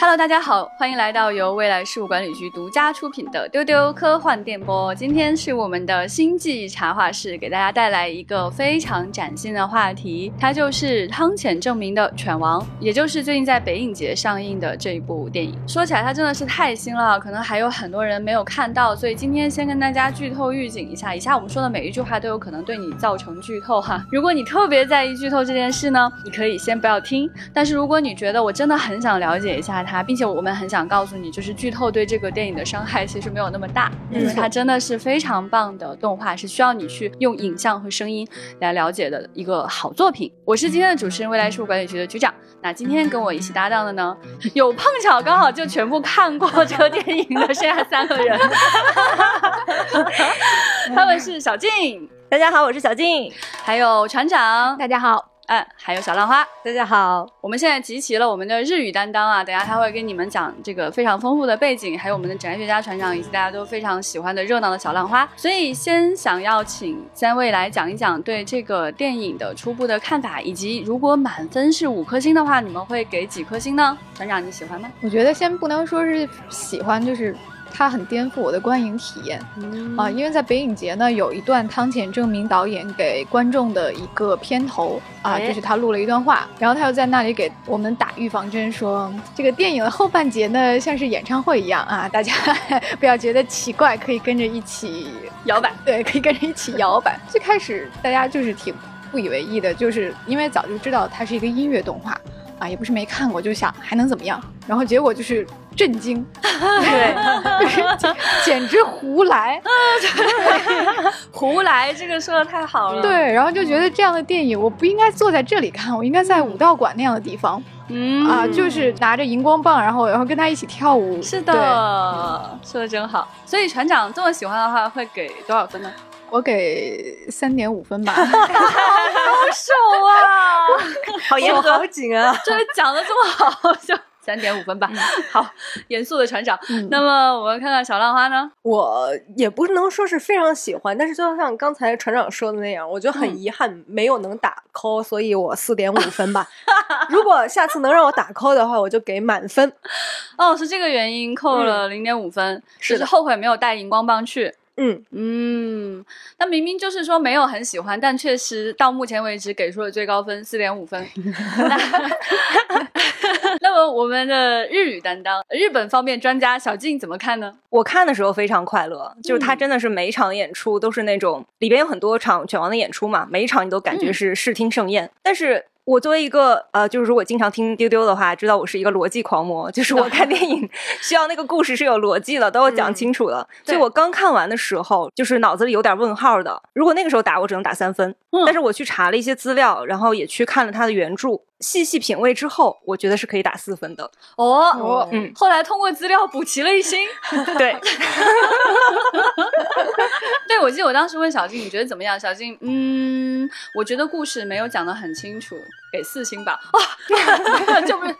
Hello，大家好，欢迎来到由未来事务管理局独家出品的丢丢科幻电波。今天是我们的星际茶话室，给大家带来一个非常崭新的话题，它就是汤浅证明的《犬王》，也就是最近在北影节上映的这一部电影。说起来，它真的是太新了，可能还有很多人没有看到，所以今天先跟大家剧透预警一下，以下我们说的每一句话都有可能对你造成剧透哈。如果你特别在意剧透这件事呢，你可以先不要听。但是如果你觉得我真的很想了解一下，并且我们很想告诉你，就是剧透对这个电影的伤害其实没有那么大，因为它真的是非常棒的动画，是需要你去用影像和声音来了解的一个好作品。我是今天的主持人，未来事务管理局的局长。那今天跟我一起搭档的呢，有碰巧刚好就全部看过这个电影的剩下三个人，他们是小静，大家好，我是小静，还有船长，大家好。嗯，还有小浪花，大家好。我们现在集齐了我们的日语担当啊，等下他会跟你们讲这个非常丰富的背景，还有我们的宅学家船长以及大家都非常喜欢的热闹的小浪花。所以先想要请三位来讲一讲对这个电影的初步的看法，以及如果满分是五颗星的话，你们会给几颗星呢？船长你喜欢吗？我觉得先不能说是喜欢，就是。它很颠覆我的观影体验啊！因为在北影节呢，有一段汤浅证明导演给观众的一个片头啊，就是他录了一段话，然后他又在那里给我们打预防针，说这个电影的后半节呢，像是演唱会一样啊，大家 不要觉得奇怪，可以跟着一起 摇摆，对，可以跟着一起摇摆。最开始大家就是挺不以为意的，就是因为早就知道它是一个音乐动画。啊，也不是没看过，就想还能怎么样？然后结果就是震惊，对，简直胡来，胡来，这个说的太好了。对，然后就觉得这样的电影，我不应该坐在这里看，我应该在武道馆那样的地方，嗯。啊，就是拿着荧光棒，然后然后跟他一起跳舞。是的，说的真好。所以船长这么喜欢的话，会给多少分呢？我给三点五分吧，高手啊，好严格，好紧啊，这讲的这么好，就三点五分吧。好，严肃的船长。那么我们看看小浪花呢？我也不能说是非常喜欢，但是就像刚才船长说的那样，我觉得很遗憾没有能打扣，所以我四点五分吧。如果下次能让我打扣的话，我就给满分。哦，是这个原因扣了零点五分，是后悔没有带荧光棒去。嗯嗯，那明明就是说没有很喜欢，但确实到目前为止给出了最高分四点五分。那么我们的日语担当、日本方面专家小静怎么看呢？我看的时候非常快乐，就是他真的是每一场演出都是那种里边有很多场犬王的演出嘛，每一场你都感觉是视听盛宴，但是。我作为一个呃，就是如果经常听丢丢的话，知道我是一个逻辑狂魔，就是我看 电影需要那个故事是有逻辑的，都要讲清楚的。所以我刚看完的时候，就是脑子里有点问号的。如果那个时候打，我只能打三分。但是我去查了一些资料，然后也去看了他的原著。细细品味之后，我觉得是可以打四分的哦。嗯，后来通过资料补齐了一星。对，对，我记得我当时问小静，你觉得怎么样？小静，嗯，我觉得故事没有讲得很清楚，给四星吧。啊，就不是，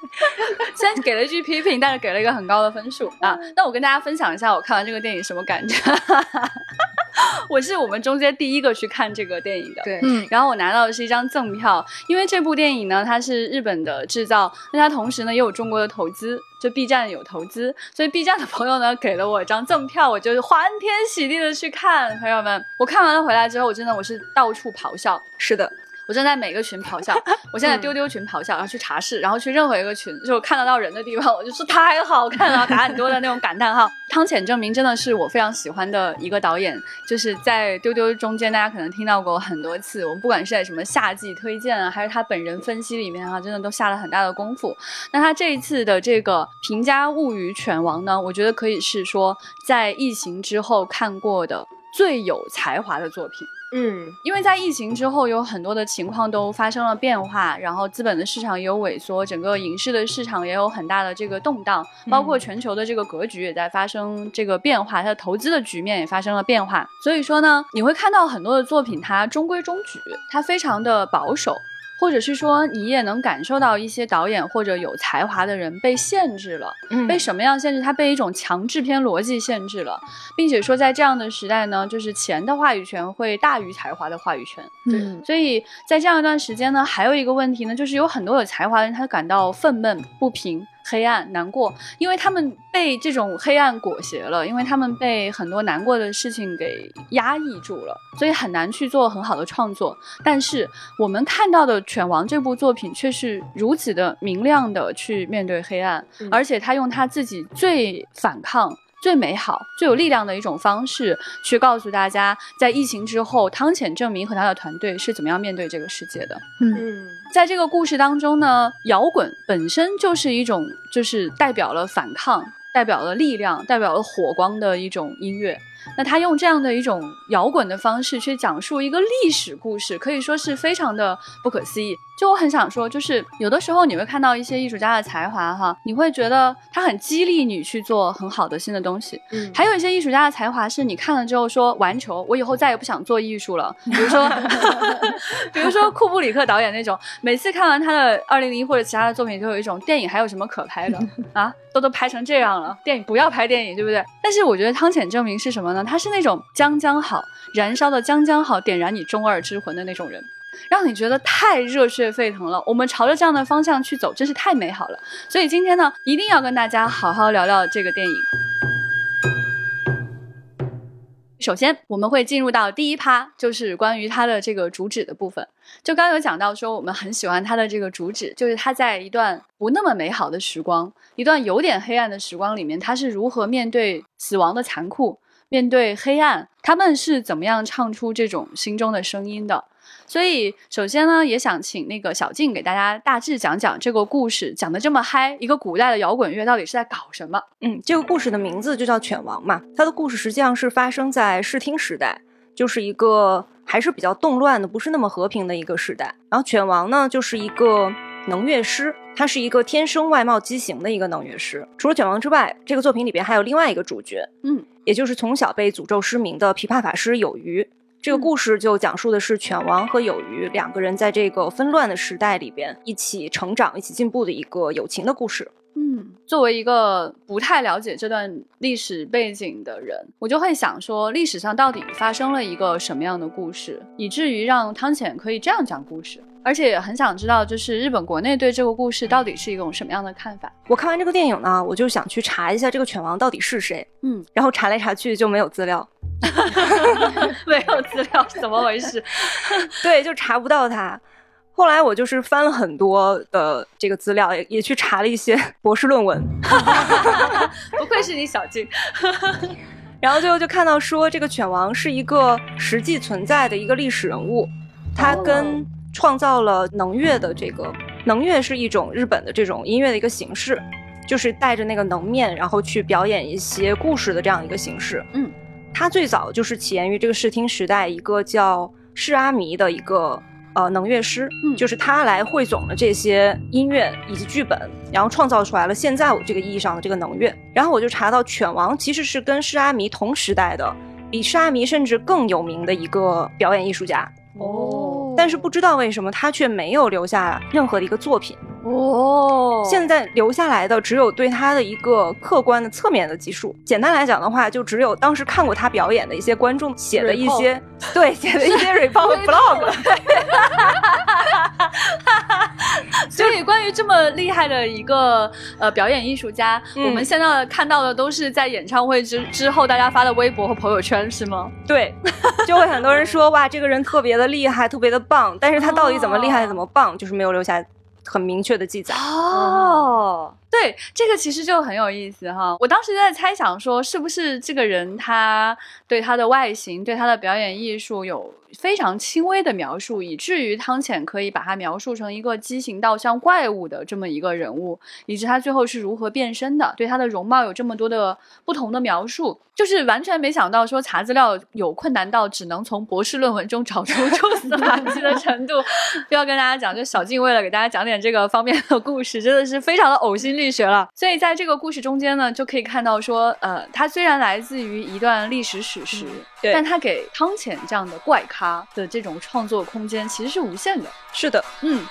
虽然给了一句批评，但是给了一个很高的分数啊。那我跟大家分享一下，我看完这个电影什么感觉。我是我们中间第一个去看这个电影的，对，嗯，然后我拿到的是一张赠票，因为这部电影呢，它是日本的制造，那它同时呢也有中国的投资，就 B 站有投资，所以 B 站的朋友呢给了我一张赠票，我就欢天喜地的去看。朋友们，我看完了回来之后，我真的我是到处咆哮，是的。我正在每个群咆哮，我现在丢丢群咆哮，然后去茶室，然后去任何一个群，就看得到人的地方，我就说太好看了，打很多的那种感叹号。汤浅证明真的是我非常喜欢的一个导演，就是在丢丢中间，大家可能听到过很多次。我们不管是在什么夏季推荐啊，还是他本人分析里面啊，真的都下了很大的功夫。那他这一次的这个平价物语犬王呢，我觉得可以是说在疫情之后看过的最有才华的作品。嗯，因为在疫情之后，有很多的情况都发生了变化，然后资本的市场也有萎缩，整个影视的市场也有很大的这个动荡，包括全球的这个格局也在发生这个变化，它的投资的局面也发生了变化。所以说呢，你会看到很多的作品，它中规中矩，它非常的保守。或者是说，你也能感受到一些导演或者有才华的人被限制了，嗯被什么样限制？他被一种强制片逻辑限制了，并且说在这样的时代呢，就是钱的话语权会大于才华的话语权。对，所以在这样一段时间呢，还有一个问题呢，就是有很多有才华的人他感到愤懑不平。黑暗、难过，因为他们被这种黑暗裹挟了，因为他们被很多难过的事情给压抑住了，所以很难去做很好的创作。但是我们看到的《犬王》这部作品却是如此的明亮的去面对黑暗，而且他用他自己最反抗。最美好、最有力量的一种方式，去告诉大家，在疫情之后，汤浅证明和他的团队是怎么样面对这个世界的。嗯，在这个故事当中呢，摇滚本身就是一种，就是代表了反抗、代表了力量、代表了火光的一种音乐。那他用这样的一种摇滚的方式去讲述一个历史故事，可以说是非常的不可思议。就我很想说，就是有的时候你会看到一些艺术家的才华，哈，你会觉得他很激励你去做很好的新的东西。嗯，还有一些艺术家的才华是你看了之后说完球，我以后再也不想做艺术了。比如说，比如说库布里克导演那种，每次看完他的二零零一或者其他的作品，就有一种电影还有什么可拍的 啊？都都拍成这样了，电影不要拍电影，对不对？但是我觉得汤浅证明是什么呢？他是那种将将好，燃烧的将将好，点燃你中二之魂的那种人。让你觉得太热血沸腾了，我们朝着这样的方向去走，真是太美好了。所以今天呢，一定要跟大家好好聊聊这个电影。首先，我们会进入到第一趴，就是关于它的这个主旨的部分。就刚有讲到说，我们很喜欢它的这个主旨，就是它在一段不那么美好的时光，一段有点黑暗的时光里面，它是如何面对死亡的残酷，面对黑暗，他们是怎么样唱出这种心中的声音的。所以，首先呢，也想请那个小静给大家大致讲讲这个故事，讲的这么嗨，一个古代的摇滚乐到底是在搞什么？嗯，这个故事的名字就叫《犬王》嘛。它的故事实际上是发生在视听时代，就是一个还是比较动乱的，不是那么和平的一个时代。然后，犬王呢，就是一个能乐师，他是一个天生外貌畸形的一个能乐师。除了犬王之外，这个作品里边还有另外一个主角，嗯，也就是从小被诅咒失明的琵琶法师有余。这个故事就讲述的是犬王和有鱼两个人在这个纷乱的时代里边一起成长、一起进步的一个友情的故事。嗯，作为一个不太了解这段历史背景的人，我就会想说，历史上到底发生了一个什么样的故事，以至于让汤浅可以这样讲故事？而且也很想知道，就是日本国内对这个故事到底是一种什么样的看法？我看完这个电影呢，我就想去查一下这个犬王到底是谁。嗯，然后查来查去就没有资料。没有资料，怎么回事？对，就查不到他。后来我就是翻了很多的这个资料，也也去查了一些博士论文。不愧是你小静。然后最后就看到说，这个犬王是一个实际存在的一个历史人物，他跟创造了能乐的这个能乐是一种日本的这种音乐的一个形式，就是带着那个能面，然后去表演一些故事的这样一个形式。嗯。它最早就是起源于这个视听时代，一个叫释阿弥的一个呃能乐师，嗯，就是他来汇总了这些音乐以及剧本，然后创造出来了现在我这个意义上的这个能乐。然后我就查到犬王其实是跟释阿弥同时代的，比释阿弥甚至更有名的一个表演艺术家。哦，但是不知道为什么他却没有留下任何的一个作品。哦，现在留下来的只有对他的一个客观的侧面的记述。简单来讲的话，就只有当时看过他表演的一些观众写的一些，对，写的一些 report blog。所以，关于这么厉害的一个呃表演艺术家，我们现在看到的都是在演唱会之之后大家发的微博和朋友圈，是吗？对，就会很多人说哇，这个人特别的厉害，特别的棒，但是他到底怎么厉害，怎么棒，就是没有留下。很明确的记载。哦，对，这个其实就很有意思哈。我当时在猜想说，是不是这个人他对他的外形、对他的表演艺术有。非常轻微的描述，以至于汤浅可以把他描述成一个畸形到像怪物的这么一个人物，以及他最后是如何变身的，对他的容貌有这么多的不同的描述，就是完全没想到说查资料有困难到只能从博士论文中找出 蛛丝马迹的程度。不要跟大家讲，就小静为了给大家讲点这个方面的故事，真的是非常的呕心沥血了。所以在这个故事中间呢，就可以看到说，呃，它虽然来自于一段历史史实，对但它给汤浅这样的怪咖。的这种创作空间其实是无限的，是的，嗯。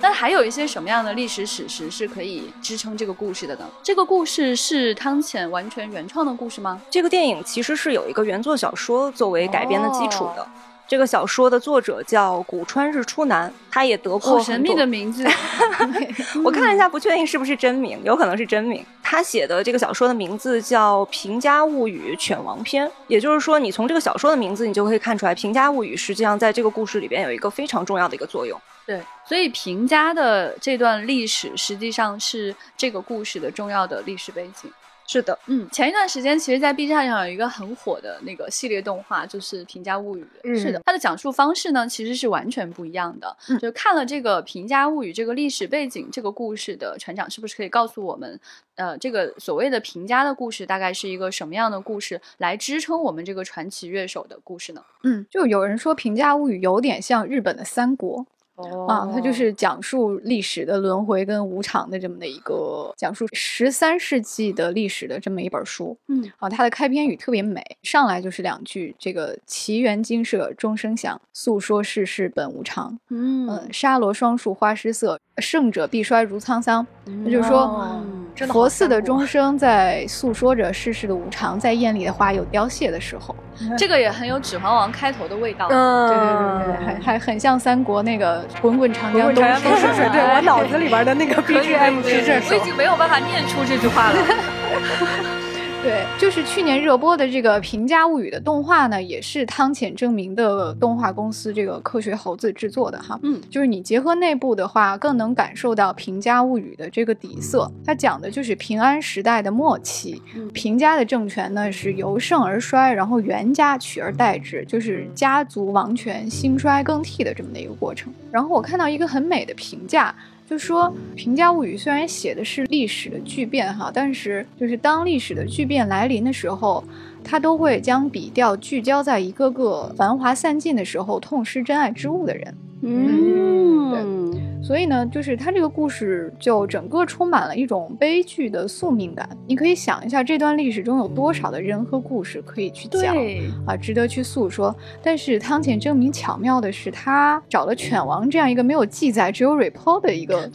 那还有一些什么样的历史史实是可以支撑这个故事的呢？这个故事是汤浅完全原创的故事吗？这个电影其实是有一个原作小说作为改编的基础的。这个小说的作者叫古川日出男，他也得过神秘的名字。我看了一下，不确定是不是真名，有可能是真名。他写的这个小说的名字叫《平家物语犬王篇》，也就是说，你从这个小说的名字，你就可以看出来，《平家物语》实际上在这个故事里边有一个非常重要的一个作用。对，所以平家的这段历史实际上是这个故事的重要的历史背景。是的，嗯，前一段时间其实，在 B 站上有一个很火的那个系列动画，就是《平家物语》。是的，它的讲述方式呢，其实是完全不一样的。就看了这个《平家物语》这个历史背景，这个故事的船长，是不是可以告诉我们，呃，这个所谓的平家的故事，大概是一个什么样的故事，来支撑我们这个传奇乐手的故事呢？嗯，就有人说《平家物语》有点像日本的三国。啊，它就是讲述历史的轮回跟无常的这么的一个讲述十三世纪的历史的这么一本书。嗯，啊，它的开篇语特别美，上来就是两句：这个奇缘精舍钟声响，诉说世事本无常。嗯，沙罗双树花失色，胜者必衰如沧桑。那就是说，佛寺的钟声在诉说着世事的无常，在艳丽的花有凋谢的时候。这个也很有《指环王》开头的味道，嗯，对对对对，还还很像三国那个滚滚长江东逝水，对我 脑子里边的那个 BGM 是这我已经没有办法念出这句话了。对，就是去年热播的这个《平家物语》的动画呢，也是汤浅证明的动画公司这个科学猴子制作的哈。嗯，就是你结合内部的话，更能感受到《平家物语》的这个底色。它讲的就是平安时代的末期，平家的政权呢是由盛而衰，然后源家取而代之，就是家族王权兴衰更替的这么的一个过程。然后我看到一个很美的评价。就说《平价物语》虽然写的是历史的巨变哈，但是就是当历史的巨变来临的时候，他都会将笔调聚焦在一个个繁华散尽的时候痛失真爱之物的人。嗯，对。所以呢，就是他这个故事就整个充满了一种悲剧的宿命感。你可以想一下，这段历史中有多少的人和故事可以去讲啊，值得去诉说。但是汤浅证明巧妙的是，他找了犬王这样一个没有记载、只有 report 的一个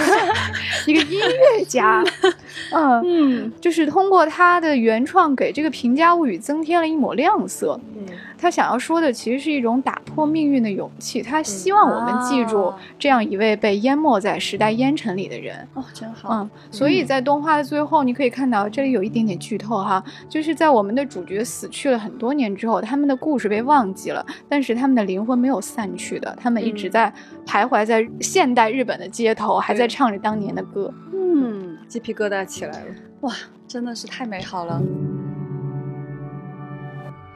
一个音乐家，嗯嗯，就是通过他的原创，给这个平家物语增添了一抹亮色。嗯，他想要说的其实是一种打破命运的勇气。他希望我们记住这样。一位被淹没在时代烟尘里的人哦，真好。嗯，所以在动画的最后，你可以看到这里有一点点剧透哈，就是在我们的主角死去了很多年之后，他们的故事被忘记了，但是他们的灵魂没有散去的，他们一直在徘徊在现代日本的街头，还在唱着当年的歌。嗯，鸡皮疙瘩起来了，哇，真的是太美好了。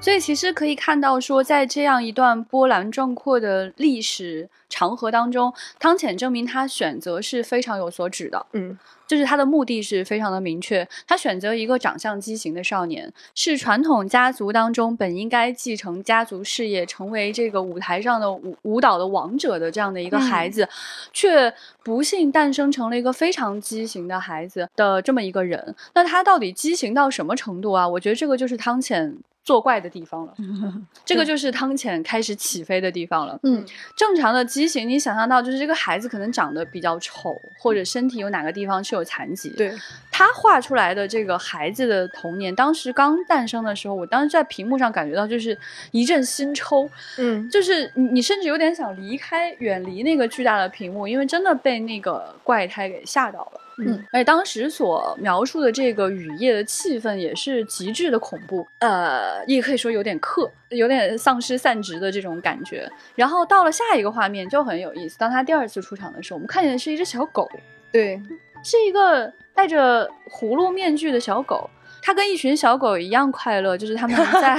所以其实可以看到，说在这样一段波澜壮阔的历史长河当中，汤浅证明他选择是非常有所指的。嗯，就是他的目的是非常的明确，他选择一个长相畸形的少年，是传统家族当中本应该继承家族事业，成为这个舞台上的舞舞蹈的王者的这样的一个孩子，却不幸诞生成了一个非常畸形的孩子的这么一个人。那他到底畸形到什么程度啊？我觉得这个就是汤浅。作怪的地方了，这个就是汤浅开始起飞的地方了。嗯，正常的畸形，你想象到就是这个孩子可能长得比较丑，或者身体有哪个地方是有残疾。对，他画出来的这个孩子的童年，当时刚诞生的时候，我当时在屏幕上感觉到就是一阵心抽。嗯，就是你你甚至有点想离开、远离那个巨大的屏幕，因为真的被那个怪胎给吓到了。嗯，而且当时所描述的这个雨夜的气氛也是极致的恐怖，呃，也可以说有点克，有点丧尸散值的这种感觉。然后到了下一个画面就很有意思，当他第二次出场的时候，我们看见的是一只小狗，对，是一个戴着葫芦面具的小狗。它跟一群小狗一样快乐，就是它们在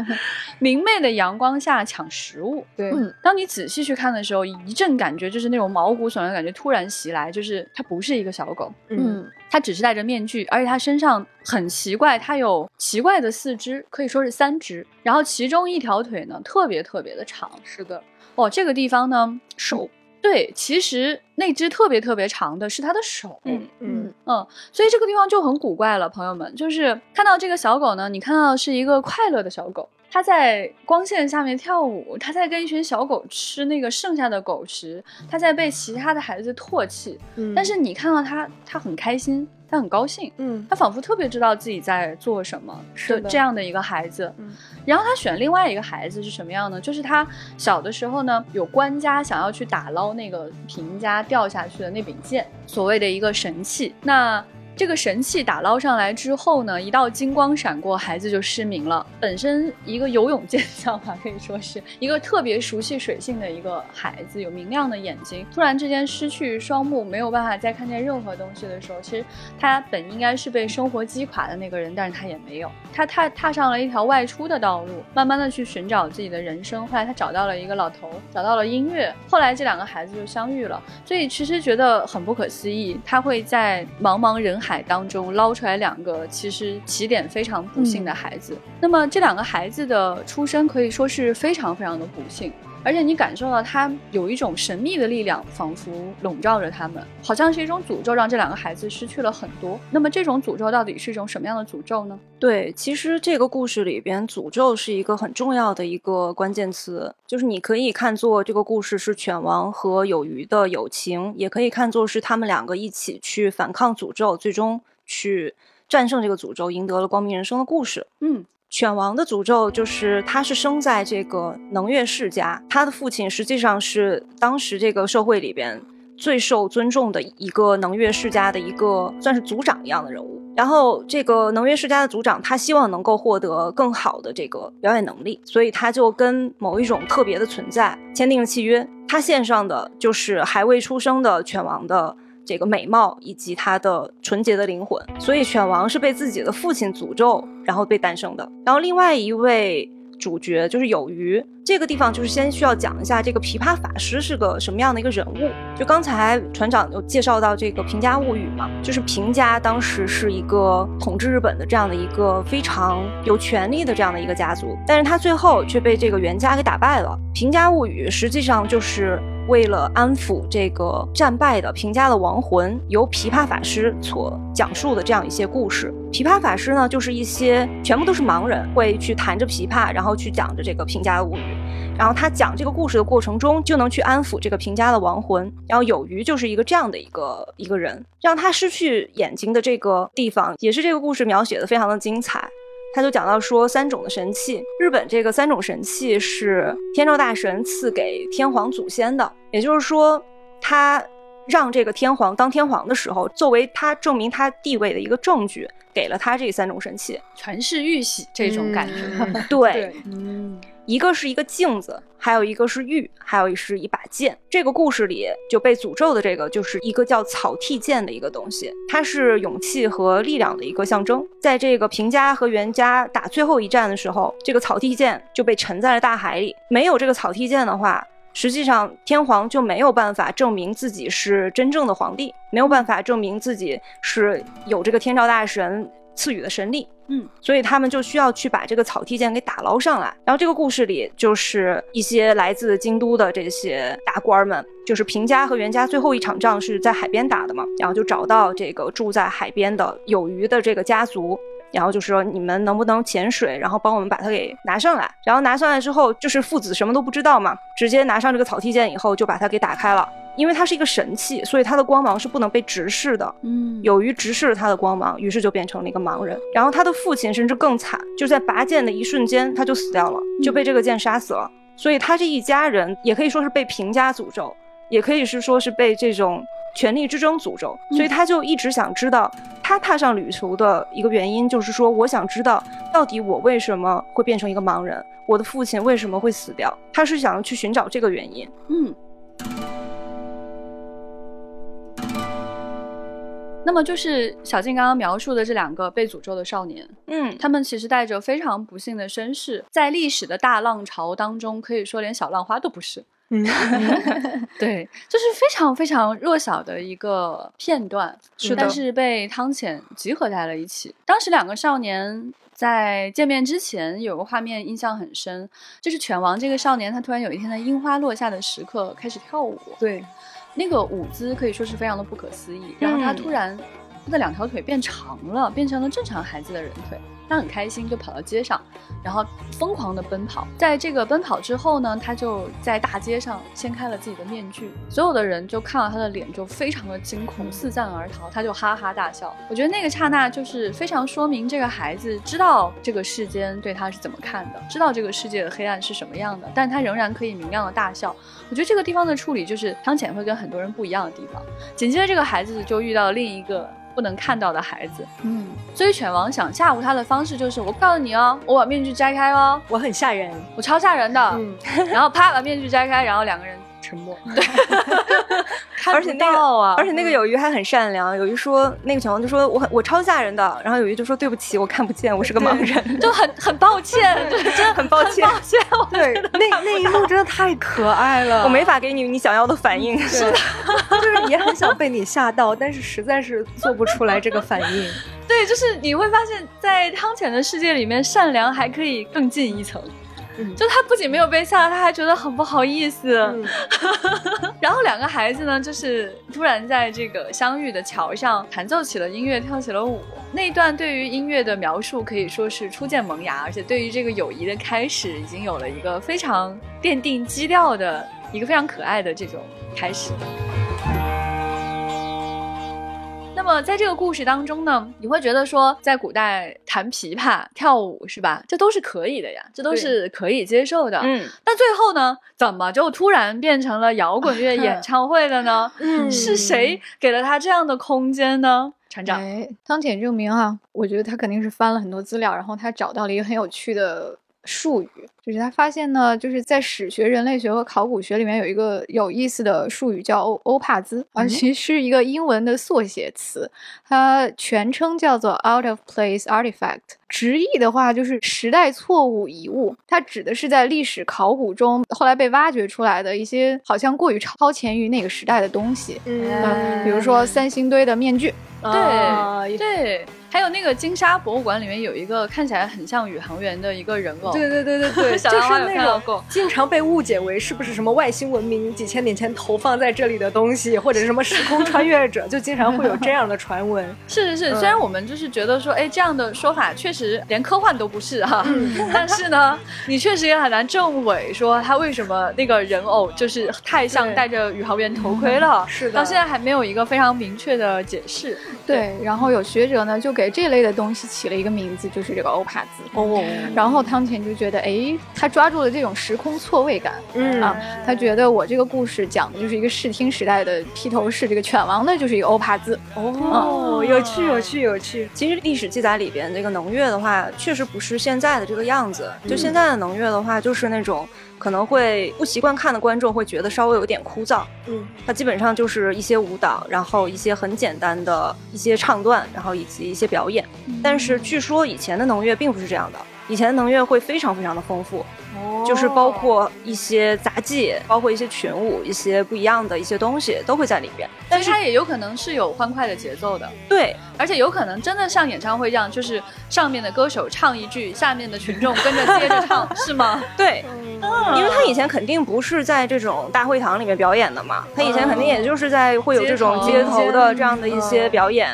明媚的阳光下抢食物。对，当你仔细去看的时候，一阵感觉就是那种毛骨悚然的感觉突然袭来，就是它不是一个小狗，嗯，它只是戴着面具，而且它身上很奇怪，它有奇怪的四肢，可以说是三只，然后其中一条腿呢特别特别的长。是的，哦，这个地方呢手。对，其实那只特别特别长的是它的手，嗯嗯嗯，所以这个地方就很古怪了，朋友们，就是看到这个小狗呢，你看到是一个快乐的小狗。它在光线下面跳舞，它在跟一群小狗吃那个剩下的狗食，它在被其他的孩子唾弃。嗯但是你看到它，它很开心，他很高兴，嗯他仿佛特别知道自己在做什么，是这样的一个孩子。嗯然后他选另外一个孩子是什么样呢？就是他小的时候呢，有官家想要去打捞那个平家掉下去的那柄剑，所谓的一个神器。那这个神器打捞上来之后呢，一道金光闪过，孩子就失明了。本身一个游泳健将吧，可以说是一个特别熟悉水性的一个孩子，有明亮的眼睛，突然之间失去双目，没有办法再看见任何东西的时候，其实他本应该是被生活击垮的那个人，但是他也没有，他踏踏上了一条外出的道路，慢慢的去寻找自己的人生。后来他找到了一个老头，找到了音乐，后来这两个孩子就相遇了。所以其实觉得很不可思议，他会在茫茫人海当中捞出来两个其实起点非常不幸的孩子。那么这两个孩子的出生可以说是非常非常的不幸。而且你感受到他有一种神秘的力量，仿佛笼罩着他们，好像是一种诅咒，让这两个孩子失去了很多。那么这种诅咒到底是一种什么样的诅咒呢？对，其实这个故事里边，诅咒是一个很重要的一个关键词，就是你可以看作这个故事是犬王和有鱼的友情，也可以看作是他们两个一起去反抗诅咒，最终去战胜这个诅咒，赢得了光明人生的故事。嗯，犬王的诅咒就是他是生在这个能乐世家，他的父亲实际上是当时这个社会里边最受尊重的一个能乐世家的一个算是族长一样的人物。然后这个能乐世家的族长，他希望能够获得更好的这个表演能力，所以他就跟某一种特别的存在签订了契约。他献上的就是还未出生的犬王的这个美貌以及他的纯洁的灵魂，所以犬王是被自己的父亲诅咒，然后被诞生的。然后另外一位主角就是有鱼，这个地方就是先需要讲一下这个琵琶法师是个什么样的一个人物。就刚才船长有介绍到这个平家物语嘛，就是平家当时是一个统治日本的这样的一个非常有权力的这样的一个家族，但是他最后却被这个源家给打败了。平家物语实际上就是。为了安抚这个战败的平家的亡魂，由琵琶法师所讲述的这样一些故事。琵琶法师呢，就是一些全部都是盲人，会去弹着琵琶，然后去讲着这个平家物语。然后他讲这个故事的过程中，就能去安抚这个平家的亡魂。然后有鱼就是一个这样的一个一个人，让他失去眼睛的这个地方，也是这个故事描写的非常的精彩。他就讲到说三种的神器，日本这个三种神器是天照大神赐给天皇祖先的，也就是说，他让这个天皇当天皇的时候，作为他证明他地位的一个证据，给了他这三种神器，传世玉玺这种感觉。对，嗯，一个是一个镜子，还有一个是玉，还有一是一把剑。这个故事里就被诅咒的这个，就是一个叫草剃剑的一个东西，它是勇气和力量的一个象征。在这个平家和源家打最后一战的时候，这个草剃剑就被沉在了大海里。没有这个草剃剑的话，实际上天皇就没有办法证明自己是真正的皇帝，没有办法证明自己是有这个天照大神赐予的神力。嗯，所以他们就需要去把这个草剃剑给打捞上来。然后这个故事里就是一些来自京都的这些大官们，就是平家和源家最后一场仗是在海边打的嘛，然后就找到这个住在海边的有鱼的这个家族。然后就说你们能不能潜水，然后帮我们把它给拿上来。然后拿上来之后，就是父子什么都不知道嘛，直接拿上这个草剃剑以后就把它给打开了。因为它是一个神器，所以它的光芒是不能被直视的。嗯，有于直视了他的光芒，于是就变成了一个盲人。然后他的父亲甚至更惨，就在拔剑的一瞬间他就死掉了，就被这个剑杀死了。所以他这一家人也可以说是被平家诅咒，也可以是说是被这种权力之争诅咒。所以他就一直想知道，他踏上旅途的一个原因就是说，我想知道到底我为什么会变成一个盲人，我的父亲为什么会死掉？他是想要去寻找这个原因。嗯。那么就是小静刚刚描述的这两个被诅咒的少年，嗯，他们其实带着非常不幸的身世，在历史的大浪潮当中，可以说连小浪花都不是。嗯，对，就是非常非常弱小的一个片段，是的但是被汤浅集合在了一起。当时两个少年在见面之前，有个画面印象很深，就是犬王这个少年，他突然有一天在樱花落下的时刻开始跳舞，对，那个舞姿可以说是非常的不可思议。然后他嗯突然他的两条腿变长了，变成了正常孩子的人腿。他很开心，就跑到街上，然后疯狂的奔跑。在这个奔跑之后呢，他就在大街上掀开了自己的面具，所有的人就看到他的脸就非常的惊恐，四散而逃。他就哈哈大笑。我觉得那个刹那就是非常说明这个孩子知道这个世间对他是怎么看的，知道这个世界的黑暗是什么样的，但他仍然可以明亮的大笑。我觉得这个地方的处理就是汤浅会跟很多人不一样的地方。紧接着这个孩子就遇到另一个。不能看到的孩子，嗯，所以犬王想吓唬他的方式就是，我告诉你哦，我把面具摘开哦，我很吓人，我超吓人的，嗯，然后啪把面具摘开，然后两个人。沉默，对，而且那个，而且那个友谊还很善良。友谊说，那个小王就说我很我超吓人的，然后友谊就说对不起，我看不见，我是个盲人，就很很抱歉，就是真的很抱歉，抱歉。对，那那一幕真的太可爱了，我没法给你你想要的反应，是的，就是也很想被你吓到，但是实在是做不出来这个反应。对，就是你会发现在汤浅的世界里面，善良还可以更进一层。就他不仅没有被吓，他还觉得很不好意思。然后两个孩子呢，就是突然在这个相遇的桥上弹奏起了音乐，跳起了舞。那一段对于音乐的描述可以说是初见萌芽，而且对于这个友谊的开始，已经有了一个非常奠定基调的一个非常可爱的这种开始。那么在这个故事当中呢，你会觉得说，在古代弹琵琶、跳舞是吧？这都是可以的呀，这都是可以接受的。嗯，但最后呢，怎么就突然变成了摇滚乐 演唱会了呢？嗯，是谁给了他这样的空间呢？船长，汤浅证明啊，我觉得他肯定是翻了很多资料，然后他找到了一个很有趣的。术语。就是他发现呢，就是在史学、人类学和考古学里面有一个有意思的术语叫欧欧帕兹，啊，其实是一个英文的缩写词，它全称叫做 out of place artifact，直译的话就是时代错误遗物。它指的是在历史考古中后来被挖掘出来的一些好像过于超前于那个时代的东西，嗯，比如说三星堆的面具，对对。还有那个金沙博物馆里面有一个看起来很像宇航员的一个人偶，对对对对对，就是那种经常被误解为是不是什么外星文明几千年前投放在这里的东西，或者是什么时空穿越者，就经常会有这样的传闻。是是是，虽然我们就是觉得说，哎，这样的说法确实连科幻都不是哈，但是呢，你确实也很难证伪说他为什么那个人偶就是太像戴着宇航员头盔了。是的，到现在还没有一个非常明确的解释。对，然后有学者呢就给。给这类的东西起了一个名字，就是这个欧帕兹。哦，然后汤浅就觉得，哎，他抓住了这种时空错位感。嗯啊，他觉得我这个故事讲的就是一个视听时代的披头士，这个犬王呢就是一个欧帕兹。哦，有趣，有趣，有趣。其实历史记载里边这个能乐的话，确实不是现在的这个样子。就现在的能乐的话，就是那种。可能会不习惯看的观众会觉得稍微有点枯燥，嗯，它基本上就是一些舞蹈，然后一些很简单的一些唱段，然后以及一些表演。但是据说以前的能乐并不是这样的，以前的能乐会非常非常的丰富。哦就是包括一些杂技，包括一些群舞，一些不一样的一些东西都会在里边。但是它也有可能是有欢快的节奏的，对，而且有可能真的像演唱会这样，就是上面的歌手唱一句，下面的群众跟着接着唱，是吗？对，因为他以前肯定不是在这种大会堂里面表演的嘛，他以前肯定也就是在会有这种街头的这样的一些表演。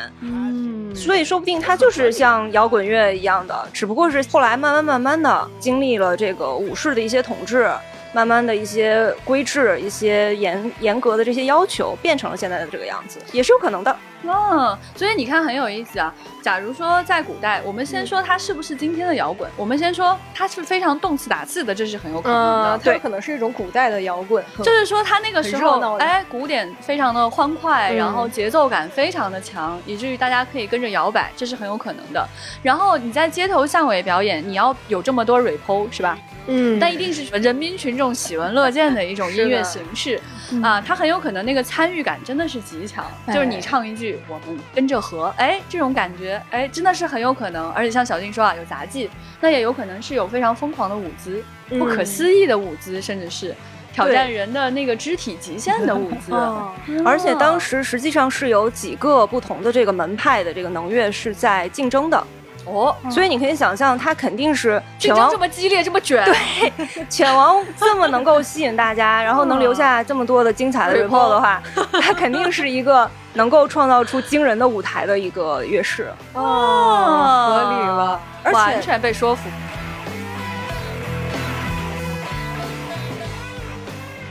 所以说不定他就是像摇滚乐一样的，只不过是后来慢慢慢慢的经历了这个武士的一些统治。慢慢的一些规制、一些严严格的这些要求，变成了现在的这个样子，也是有可能的。嗯，所以你看很有意思啊。假如说在古代，我们先说它是不是今天的摇滚，我们先说它是非常动次打次的，这是很有可能的。对，可能是一种古代的摇滚，就是说它那个时候，哎，鼓点非常的欢快，然后节奏感非常的强，以至于大家可以跟着摇摆，这是很有可能的。然后你在街头巷尾表演，你要有这么多 repo 是吧？嗯，但一定是人民群众喜闻乐见的一种音乐形式啊，它很有可能那个参与感真的是极强，就是你唱一句，我们跟着和，哎，这种感觉，哎，真的是很有可能。而且像小静说啊，有杂技，那也有可能是有非常疯狂的舞姿，不可思议的舞姿，甚至是挑战人的那个肢体极限的舞姿。而且当时实际上是有几个不同的这个门派的这个能乐是在竞争的。哦，所以你可以想象，他肯定是竞争这么激烈，这么卷。对，犬王这么能够吸引大家，然后能留下这么多的精彩的 report 的话，他肯定是一个能够创造出惊人的舞台的一个乐师。哦，合理了，完全被说服。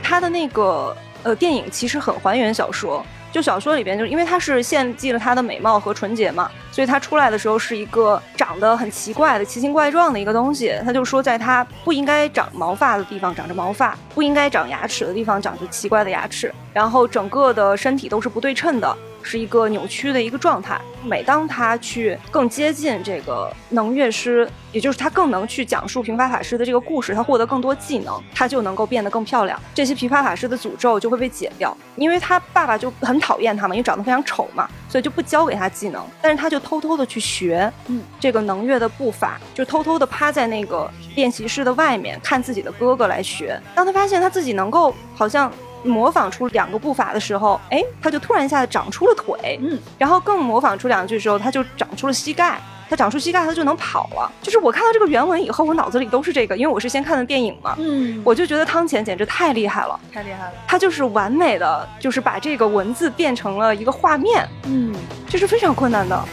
他的那个呃电影其实很还原小说。就小说里边，就因为他是献祭了他的美貌和纯洁嘛，所以他出来的时候是一个长得很奇怪的、奇形怪状的一个东西。他就说，在他不应该长毛发的地方长着毛发，不应该长牙齿的地方长着奇怪的牙齿，然后整个的身体都是不对称的。是一个扭曲的一个状态。每当他去更接近这个能乐师，也就是他更能去讲述琵琶法师的这个故事，他获得更多技能，他就能够变得更漂亮。这些琵琶法师的诅咒就会被解掉，因为他爸爸就很讨厌他嘛，因为长得非常丑嘛，所以就不教给他技能。但是他就偷偷的去学，嗯，这个能乐的步伐，就偷偷的趴在那个练习室的外面看自己的哥哥来学。当他发现他自己能够好像。模仿出两个步伐的时候，哎，他就突然一下子长出了腿，嗯，然后更模仿出两句的时候，他就长出了膝盖，他长出膝盖，他就能跑了。就是我看到这个原文以后，我脑子里都是这个，因为我是先看的电影嘛，嗯，我就觉得汤浅简直太厉害了，太厉害了，他就是完美的，就是把这个文字变成了一个画面，嗯，这是非常困难的。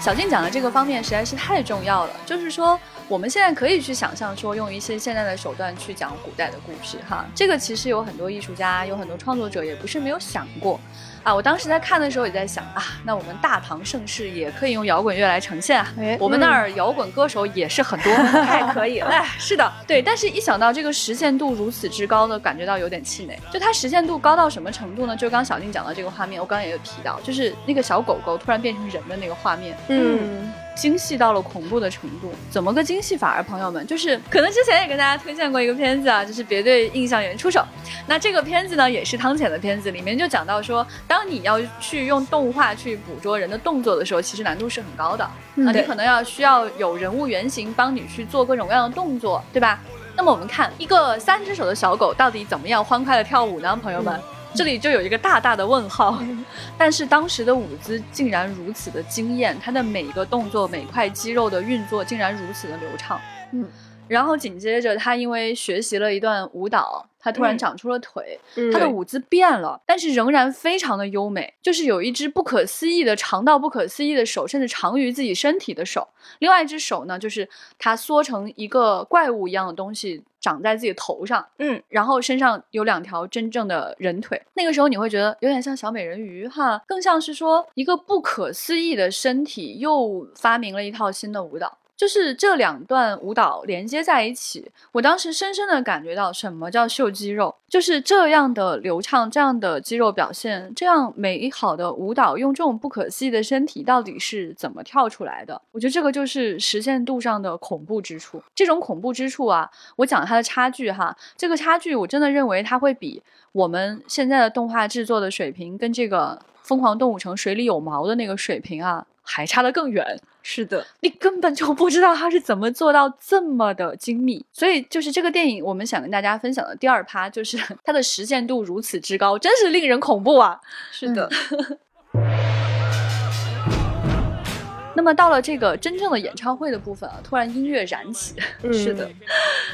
小静讲的这个方面实在是太重要了，就是说。我们现在可以去想象说，用一些现代的手段去讲古代的故事，哈，这个其实有很多艺术家，有很多创作者也不是没有想过。啊，我当时在看的时候也在想啊，那我们大唐盛世也可以用摇滚乐来呈现啊。我们那儿摇滚歌手也是很多，太可以了。哎，是的，对。但是，一想到这个实现度如此之高的，感觉到有点气馁。就它实现度高到什么程度呢？就刚小静讲到这个画面，我刚刚也有提到，就是那个小狗狗突然变成人的那个画面。嗯。精细到了恐怖的程度，怎么个精细法啊，朋友们？就是可能之前也跟大家推荐过一个片子啊，就是别对印象员出手。那这个片子呢，也是汤浅的片子，里面就讲到说，当你要去用动画去捕捉人的动作的时候，其实难度是很高的。那你可能要需要有人物原型帮你去做各种各样的动作，对吧？那么我们看一个三只手的小狗到底怎么样欢快的跳舞呢，朋友们？这里就有一个大大的问号，但是当时的舞姿竟然如此的惊艳，他的每一个动作、每块肌肉的运作竟然如此的流畅。嗯，然后紧接着他因为学习了一段舞蹈。他突然长出了腿，他的舞姿变了，但是仍然非常的优美。就是有一只不可思议的长到不可思议的手，甚至长于自己身体的手。另外一只手呢，就是他缩成一个怪物一样的东西，长在自己头上。嗯，然后身上有两条真正的人腿。那个时候你会觉得有点像小美人鱼哈，更像是说一个不可思议的身体又发明了一套新的舞蹈。就是这两段舞蹈连接在一起，我当时深深的感觉到什么叫秀肌肉，就是这样的流畅，这样的肌肉表现，这样美好的舞蹈，用这种不可思议的身体到底是怎么跳出来的？我觉得这个就是实现度上的恐怖之处。这种恐怖之处啊，我讲它的差距哈，这个差距我真的认为它会比我们现在的动画制作的水平跟这个《疯狂动物城》水里有毛的那个水平啊。还差得更远，是的，你根本就不知道他是怎么做到这么的精密。所以，就是这个电影，我们想跟大家分享的第二趴，就是 它的实现度如此之高，真是令人恐怖啊！是的。那么到了这个真正的演唱会的部分啊，突然音乐燃起，是的，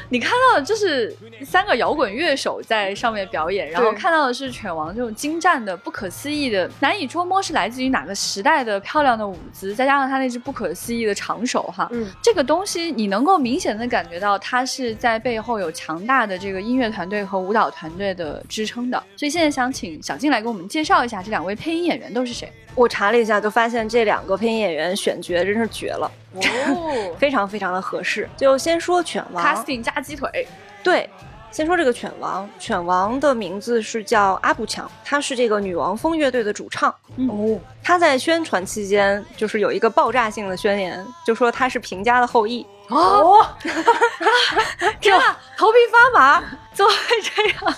你看到的就是三个摇滚乐手在上面表演，然后看到的是犬王这种精湛的、不可思议的、难以捉摸是来自于哪个时代的漂亮的舞姿，再加上他那只不可思议的长手哈，嗯，这个东西你能够明显的感觉到他是在背后有强大的这个音乐团队和舞蹈团队的支撑的，所以现在想请小静来给我们介绍一下这两位配音演员都是谁。我查了一下，就发现这两个配音演员选角真是绝了，哦，非常非常的合适。就先说犬王，casting 加鸡腿，对，先说这个犬王，犬王的名字是叫阿布强，他是这个女王风乐队的主唱。哦，他在宣传期间就是有一个爆炸性的宣言，就说他是平家的后裔。哦，天啊，头皮发麻，怎么会这样？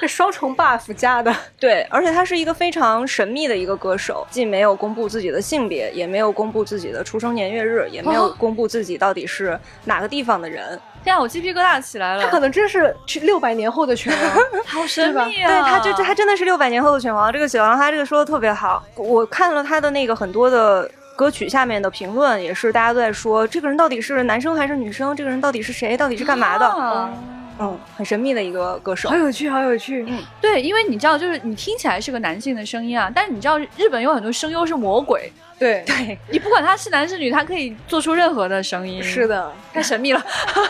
这双重 buff 加的，对，而且他是一个非常神秘的一个歌手，既没有公布自己的性别，也没有公布自己的出生年月日，也没有公布自己到底是哪个地方的人。天啊，我鸡皮疙瘩起来了。他可能真是六百年后的拳王，好神秘啊！对，他就他真的是六百年后的拳王。这个小王他这个说的特别好，我看了他的那个很多的歌曲下面的评论，也是大家都在说这个人到底是男生还是女生？这个人到底是谁？到底是干嘛的？嗯，很神秘的一个歌手，好有趣，好有趣。嗯，对，因为你知道，就是你听起来是个男性的声音啊，但是你知道日本有很多声优是魔鬼。对对，你不管他是男是女，他可以做出任何的声音。是的，太神秘了。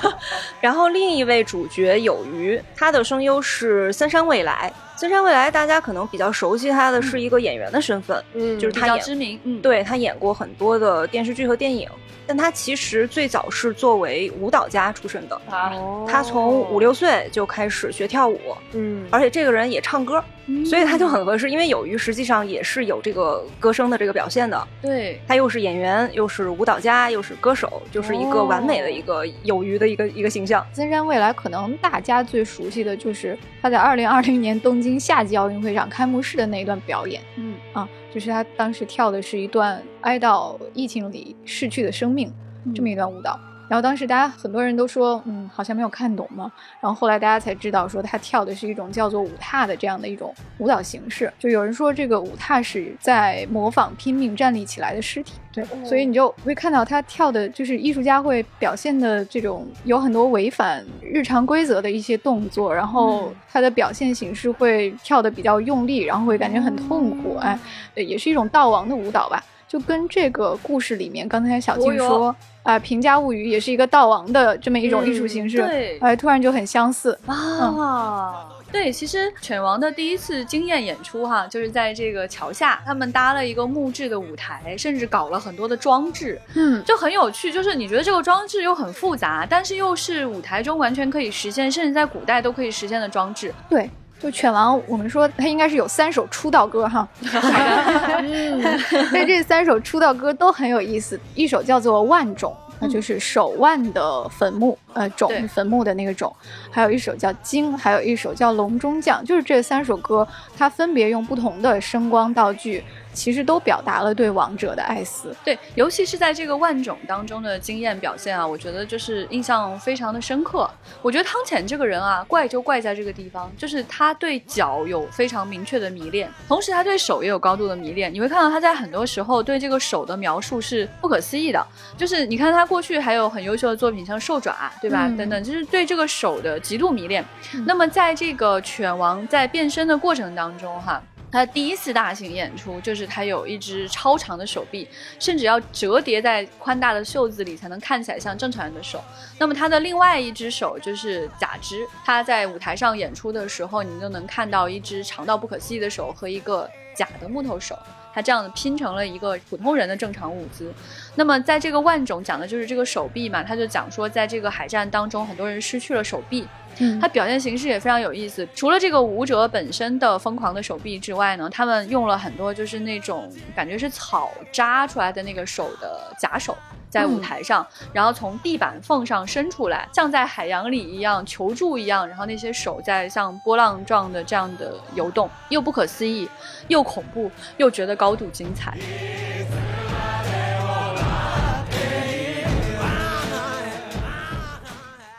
然后另一位主角有鱼，他的声优是森山未来。森山未来大家可能比较熟悉他的是一个演员的身份，嗯，就是他比较知名，嗯，对他演过很多的电视剧和电影。但他其实最早是作为舞蹈家出身的啊，他从五六岁就开始学跳舞，嗯，而且这个人也唱歌，所以他就很合适，因为有鱼实际上也是有这个歌声的这个表现的，对他又是演员，又是舞蹈家，又是歌手，就是一个完美的一个有鱼的一个一个形象。森山未来可能大家最熟悉的就是他在二零二零年东京夏季奥运会上开幕式的那一段表演，嗯啊。就是他当时跳的是一段哀悼疫情里逝去的生命这么一段舞蹈。然后当时大家很多人都说，嗯，好像没有看懂嘛。然后后来大家才知道，说他跳的是一种叫做舞踏的这样的一种舞蹈形式。就有人说这个舞踏是在模仿拼命站立起来的尸体。对，所以你就会看到他跳的，就是艺术家会表现的这种有很多违反日常规则的一些动作，然后他的表现形式会跳的比较用力，然后会感觉很痛苦。哎，也是一种悼亡的舞蹈吧。就跟这个故事里面，刚才小静说啊，《平家物语》也是一个悼亡的这么一种艺术形式，对，哎，突然就很相似啊。对，其实犬王的第一次惊艳演出哈，就是在这个桥下，他们搭了一个木质的舞台，甚至搞了很多的装置，嗯，就很有趣。就是你觉得这个装置又很复杂，但是又是舞台中完全可以实现，甚至在古代都可以实现的装置，对。就犬王，我们说他应该是有三首出道歌哈，嗯，但这三首出道歌都很有意思。一首叫做《万种》，那就是手腕的坟墓，呃，种坟墓的那个种；还有一首叫《惊》，还有一首叫《笼中将》，就是这三首歌，它分别用不同的声光道具。其实都表达了对王者的爱思，对，尤其是在这个万种当中的经验表现啊，我觉得就是印象非常的深刻。我觉得汤浅这个人啊，怪就怪在这个地方，就是他对脚有非常明确的迷恋，同时他对手也有高度的迷恋。你会看到他在很多时候对这个手的描述是不可思议的，就是你看他过去还有很优秀的作品，像兽爪，对吧？等等，就是对这个手的极度迷恋。那么在这个犬王在变身的过程当中，哈。他第一次大型演出，就是他有一只超长的手臂，甚至要折叠在宽大的袖子里才能看起来像正常人的手。那么他的另外一只手就是假肢，他在舞台上演出的时候，你就能看到一只长到不可思议的手和一个假的木头手，他这样子拼成了一个普通人的正常舞姿。那么在这个万种讲的就是这个手臂嘛，他就讲说，在这个海战当中，很多人失去了手臂。它表现形式也非常有意思，除了这个舞者本身的疯狂的手臂之外呢，他们用了很多就是那种感觉是草扎出来的那个手的假手，在舞台上，然后从地板缝上伸出来，像在海洋里一样求助一样，然后那些手在像波浪状的这样的游动，又不可思议，又恐怖，又觉得高度精彩。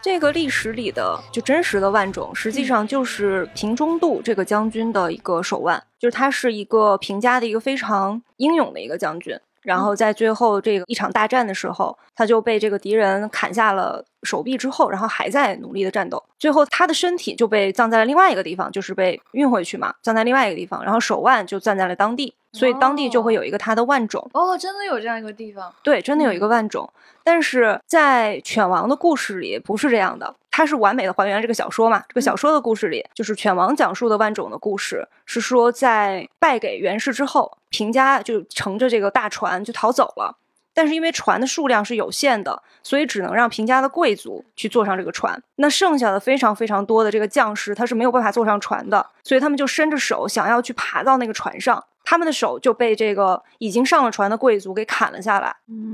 这个历史里的就真实的万种，实际上就是平中度这个将军的一个手腕，就是他是一个平家的一个非常英勇的一个将军。然后在最后这个一场大战的时候，他就被这个敌人砍下了手臂之后，然后还在努力的战斗。最后他的身体就被葬在了另外一个地方，就是被运回去嘛，葬在另外一个地方。然后手腕就葬在了当地，所以当地就会有一个他的万种。哦，真的有这样一个地方？对，真的有一个万种。但是在犬王的故事里不是这样的，它是完美的还原这个小说嘛？这个小说的故事里，就是犬王讲述的万种的故事，是说在败给袁氏之后，平家就乘着这个大船就逃走了。但是因为船的数量是有限的，所以只能让平家的贵族去坐上这个船。那剩下的非常非常多的这个将士，他是没有办法坐上船的，所以他们就伸着手想要去爬到那个船上。他们的手就被这个已经上了船的贵族给砍了下来，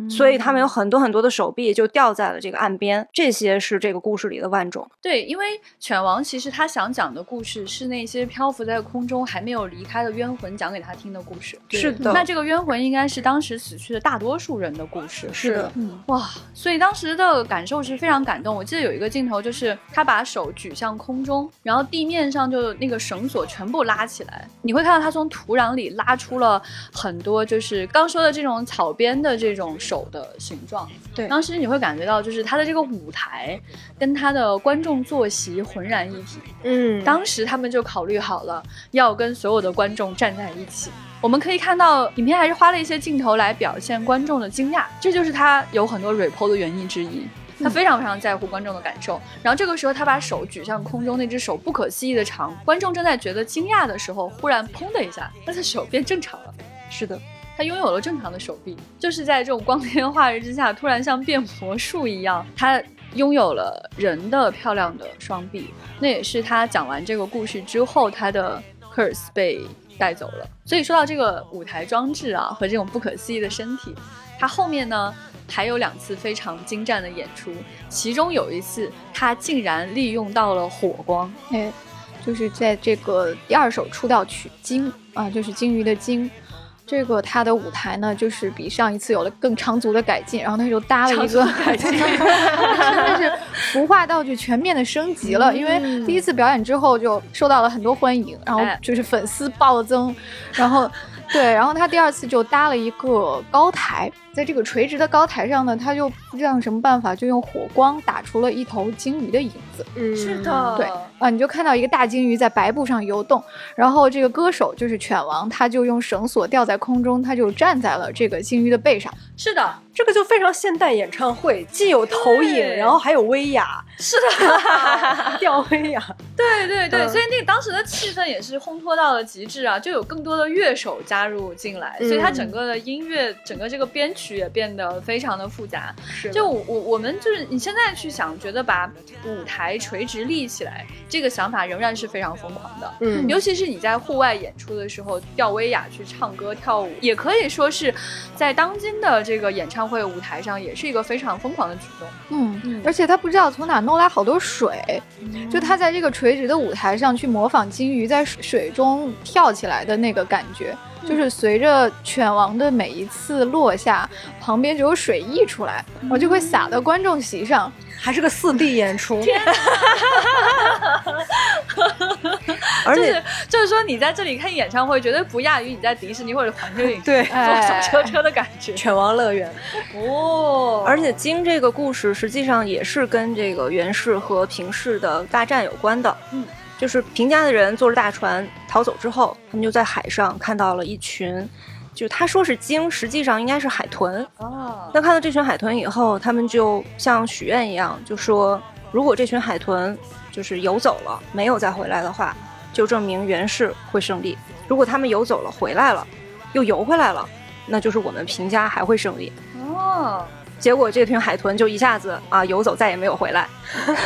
所以他们有很多很多的手臂就掉在了这个岸边。这些是这个故事里的万种。对，因为犬王其实他想讲的故事是那些漂浮在空中还没有离开的冤魂讲给他听的故事。是的，那这个冤魂应该是当时死去的大多数人的故事。是的，嗯，哇，所以当时的感受是非常感动。我记得有一个镜头就是他把手举向空中，然后地面上就那个绳索全部拉起来，你会看到他从土壤里拉出了很多，就是刚说的这种草编的这种手的形状。对，当时你会感觉到，就是他的这个舞台跟他的观众坐席浑然一体。嗯，当时他们就考虑好了，要跟所有的观众站在一起。我们可以看到，影片还是花了一些镜头来表现观众的惊讶，这就是他有很多 report 的原因之一。他非常非常在乎观众的感受。然后这个时候，他把手举向空中，那只手不可思议的长。观众正在觉得惊讶的时候，忽然砰的一下，他的手变正常了。是的。他拥有了正常的手臂，就是在这种光天化日之下，突然像变魔术一样，他拥有了人的漂亮的双臂。那也是他讲完这个故事之后，他的 curse 被带走了。所以说到这个舞台装置啊，和这种不可思议的身体，他后面呢还有两次非常精湛的演出，其中有一次他竟然利用到了火光，哎，就是在这个第二首出道曲《鲸》啊，就是鲸鱼的鲸。这个他的舞台呢，就是比上一次有了更长足的改进，然后他就搭了一个 真的是服化道具全面的升级了。因为第一次表演之后就受到了很多欢迎，然后就是粉丝暴增，然后对，然后他第二次就搭了一个高台。在这个垂直的高台上呢，他就不知道什么办法，就用火光打出了一头鲸鱼的影子。嗯，是的，对啊，你就看到一个大鲸鱼在白布上游动，然后这个歌手就是犬王，他就用绳索吊在空中，他就站在了这个鲸鱼的背上。是的，这个就非常现代演唱会，既有投影，然后还有威亚。是的，吊威亚。对对对，所以那个当时的气氛也是烘托到了极致啊，就有更多的乐手加入进来，所以它整个的音乐，整个这个编曲也变得非常的复杂。是，就我我们就是你现在去想，觉得把舞台垂直立起来，这个想法仍然是非常疯狂的。嗯，尤其是你在户外演出的时候，吊威亚去唱歌跳舞，也可以说是在当今的这个演唱会舞台上，也是一个非常疯狂的举动。嗯，而且他不知道从哪弄来好多水，就他在这个垂直的舞台上去模仿金鱼在水中跳起来的那个感觉，就是随着犬王的每一次落下，旁边就有水溢出来，我就会洒到观众席上，还是个四 D 演出。而且就是说，你在这里看演唱会，绝对不亚于你在迪士尼或者环球影对坐小车车的感觉。犬王乐园哦，而且鲸这个故事实际上也是跟这个源氏和平氏的大战有关的。嗯，就是平家的人坐着大船逃走之后，他们就在海上看到了一群，就他说是鲸，实际上应该是海豚。哦，那看到这群海豚以后，他们就像许愿一样，就说如果这群海豚就是游走了，没有再回来的话。就证明袁氏会胜利。如果他们游走了，回来了，又游回来了，那就是我们平家还会胜利。哦，结果这群海豚就一下子啊游走，再也没有回来。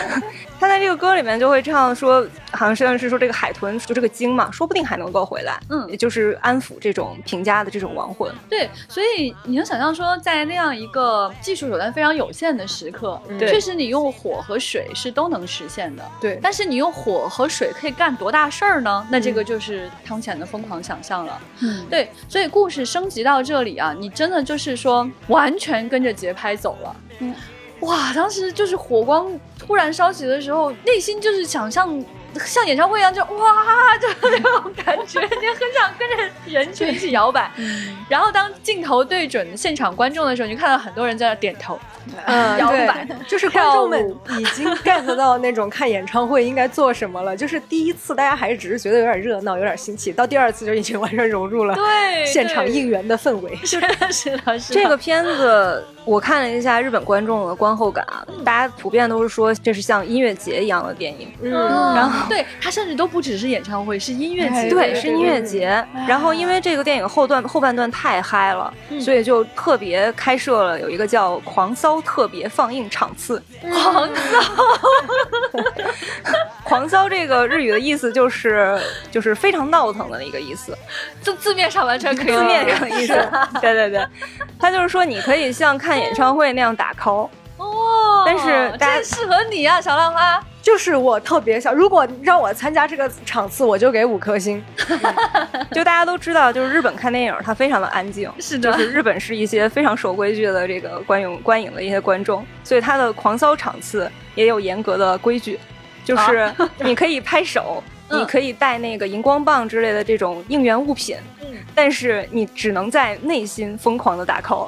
他在这个歌里面就会唱说，好像是是说这个海豚就这个鲸嘛，说不定还能够回来。嗯，也就是安抚这种平家的这种亡魂。对，所以你能想象说，在那样一个技术手段非常有限的时刻，对确实你用火和水是都能实现的。对，但是你用火和水可以干多大事儿呢？那这个就是汤浅的疯狂想象了。嗯，对，所以故事升级到这里啊，你真的就是说完全跟着节拍走了。嗯，哇，当时就是火光突然烧起的时候，内心就是想象像演唱会一样，就哇，就那种感觉，你很想跟着人群一起摇摆。然后当镜头对准现场观众的时候，你就看到很多人在那点头。嗯，对摇摆，就是观众们已经 get 到那种看演唱会应该做什么了。就是第一次大家还是只是觉得有点热闹，有点新奇，到第二次就已经完全融入了对，现场应援的氛围。是的，是的，是的。这个片子我看了一下日本观众的观后感，大家普遍都是说这是像音乐节一样的电影。嗯，然后对他甚至都不只是演唱会，是音乐节，对，是音乐节。然后因为这个电影后段后半段太嗨了，所以就特别开设了有一个叫“狂骚特别放映场次”。狂骚，狂骚这个日语的意思就是就是非常闹腾的一个意思，字字面上完全可以字面上的意思。对对对，他就是说你可以像看演唱会那样打 call。哦，但是大家适合你啊，小浪花。就是我特别想，如果让我参加这个场次，我就给五颗星。就大家都知道，就是日本看电影，它非常的安静，是的就是日本是一些非常守规矩的这个观影观影的一些观众，所以它的狂骚场次也有严格的规矩，就是你可以拍手，嗯你可以带那个荧光棒之类的这种应援物品，嗯但是你只能在内心疯狂的打 call，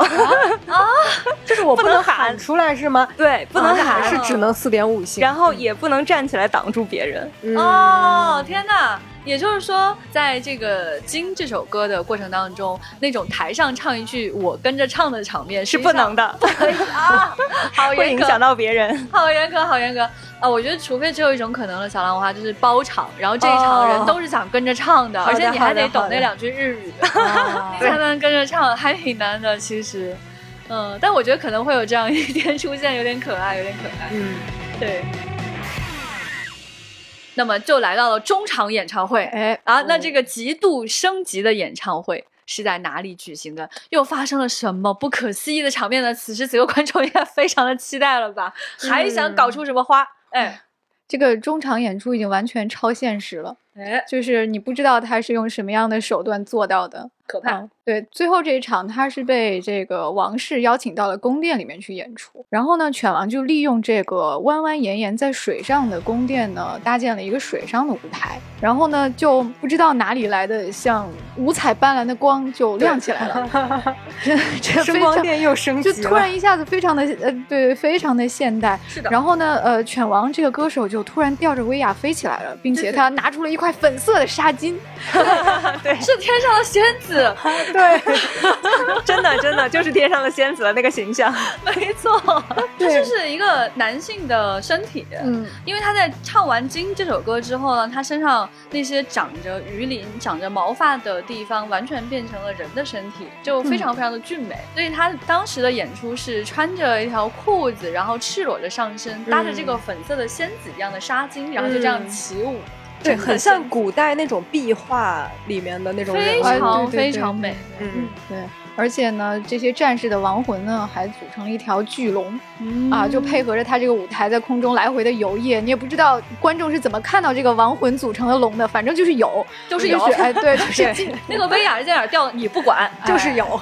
啊 就是我不不能喊出来是吗？对，不能喊，啊是只能四点五星。然后也不能站起来挡住别人。嗯哦，天哪！也就是说，在这个《金》这首歌的过程当中，那种台上唱一句我跟着唱的场面是不能的，不，可以啊，好严格，会影响到别人。好严格，好严格啊！我觉得，除非只有一种可能了，小兰花就是包场，然后这一场人都是想跟着唱的，而且你还得懂那两句日语，才能跟着唱，还挺难的。其实，嗯，但我觉得可能会有这样一天出现，有点可爱，有点可爱。嗯，对。那么就来到了中场演唱会，哎啊，那这个极度升级的演唱会是在哪里举行的？又发生了什么不可思议的场面呢？此时此刻，观众应该非常的期待了吧？还想搞出什么花？哎这个中场演出已经完全超现实了，哎，就是你不知道他是用什么样的手段做到的。可怕！嗯，对，最后这一场他是被这个王室邀请到了宫殿里面去演出，然后呢，犬王就利用这个弯弯延延在水上的宫殿呢，搭建了一个水上的舞台，然后呢，就不知道哪里来的像五彩斑斓的光就亮起来了，这 这声光电又升级了。就突然一下子非常的呃，对，非常的现代。是的然后呢，呃，犬王这个歌手就突然吊着威亚飞起来了，并且他拿出了一块粉色的纱巾。对是天上的仙子，对，真的真的就是天上的仙子的那个形象。没错，这就是一个男性的身体。嗯，因为他在唱完《金》这首歌之后呢，他身上那些长着鱼鳞、长着毛发的地方，完全变成了人的身体，就非常非常的俊美。所以他当时的演出是穿着一条裤子，然后赤裸着上身，搭着这个粉色的仙子一样的纱巾，然后就这样起舞。对，很像古代那种壁画里面的那种人非常非常美。嗯，对。而且呢，这些战士的亡魂呢，还组成了一条巨龙、啊，就配合着他这个舞台在空中来回的游曳。你也不知道观众是怎么看到这个亡魂组成的龙的，反正就是有，就是有哎，对，就是 那个威亚是在哪儿掉的，你不管，就是有。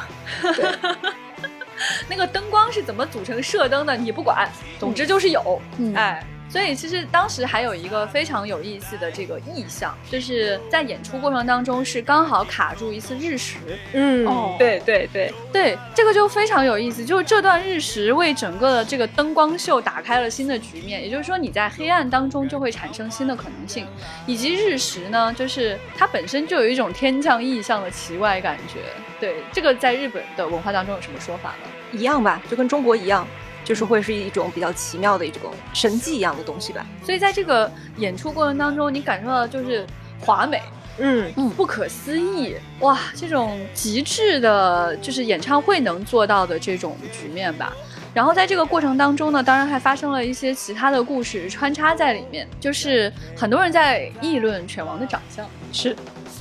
那个灯光是怎么组成射灯的，你不管，总之就是有，嗯哎。所以其实当时还有一个非常有意思的这个意象，就是在演出过程当中是刚好卡住一次日食，嗯，哦，对对对，对，这个就非常有意思，就是这段日食为整个的这个灯光秀打开了新的局面，也就是说你在黑暗当中就会产生新的可能性，以及日食呢，就是它本身就有一种天降异象的奇怪感觉。对，这个在日本的文化当中有什么说法吗？一样吧，就跟中国一样，就是会是一种比较奇妙的一种神迹一样的东西吧。所以在这个演出过程当中，你感受到的就是华美。嗯，不可思议哇！这种极致的，就是演唱会能做到的这种局面吧。然后在这个过程当中呢，当然还发生了一些其他的故事穿插在里面，就是很多人在议论犬王的长相，是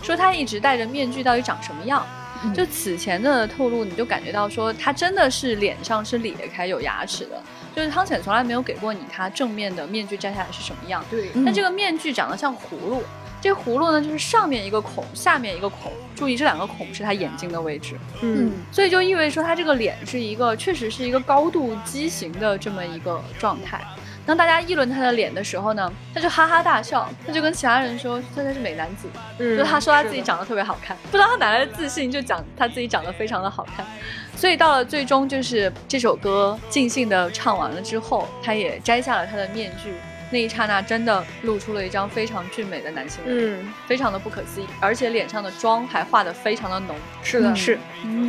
说他一直戴着面具到底长什么样。嗯就此前的透露，你就感觉到说他真的是脸上是裂开有牙齿的，就是汤浅从来没有给过你他正面的面具摘下来是什么样。对，嗯但这个面具长得像葫芦，这葫芦呢就是上面一个孔，下面一个孔，注意这两个孔是他眼睛的位置，嗯，所以就意味着说他这个脸是一个确实是一个高度畸形的这么一个状态。当大家议论他的脸的时候呢，他就哈哈大笑，他就跟其他人说他才是美男子，嗯，就他说他自己长得特别好看，不知道他哪来的自信，就讲他自己长得非常的好看。所以到了最终，就是这首歌尽兴的唱完了之后，他也摘下了他的面具，那一刹那真的露出了一张非常俊美的男性脸，嗯，非常的不可思议，而且脸上的妆还画得非常的浓。是的，嗯是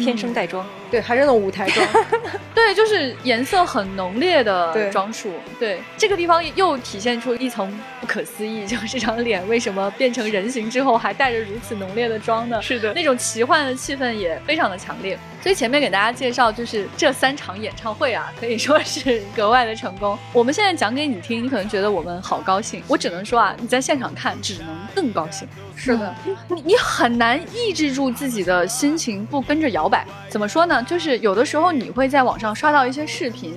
天生带妆，对，还是那种舞台妆。对，就是颜色很浓烈的对装束。对，这个地方又体现出一层不可思议，就是这张脸为什么变成人形之后还带着如此浓烈的妆呢？是的那种奇幻的气氛也非常的强烈。所以前面给大家介绍，就是这三场演唱会啊，可以说是格外的成功。我们现在讲给你听，你可能觉得我们好高兴。我只能说啊，你在现场看，只能更高兴。是的，你你很难抑制住自己的心情，不跟着摇摆。怎么说呢？就是有的时候你会在网上刷到一些视频。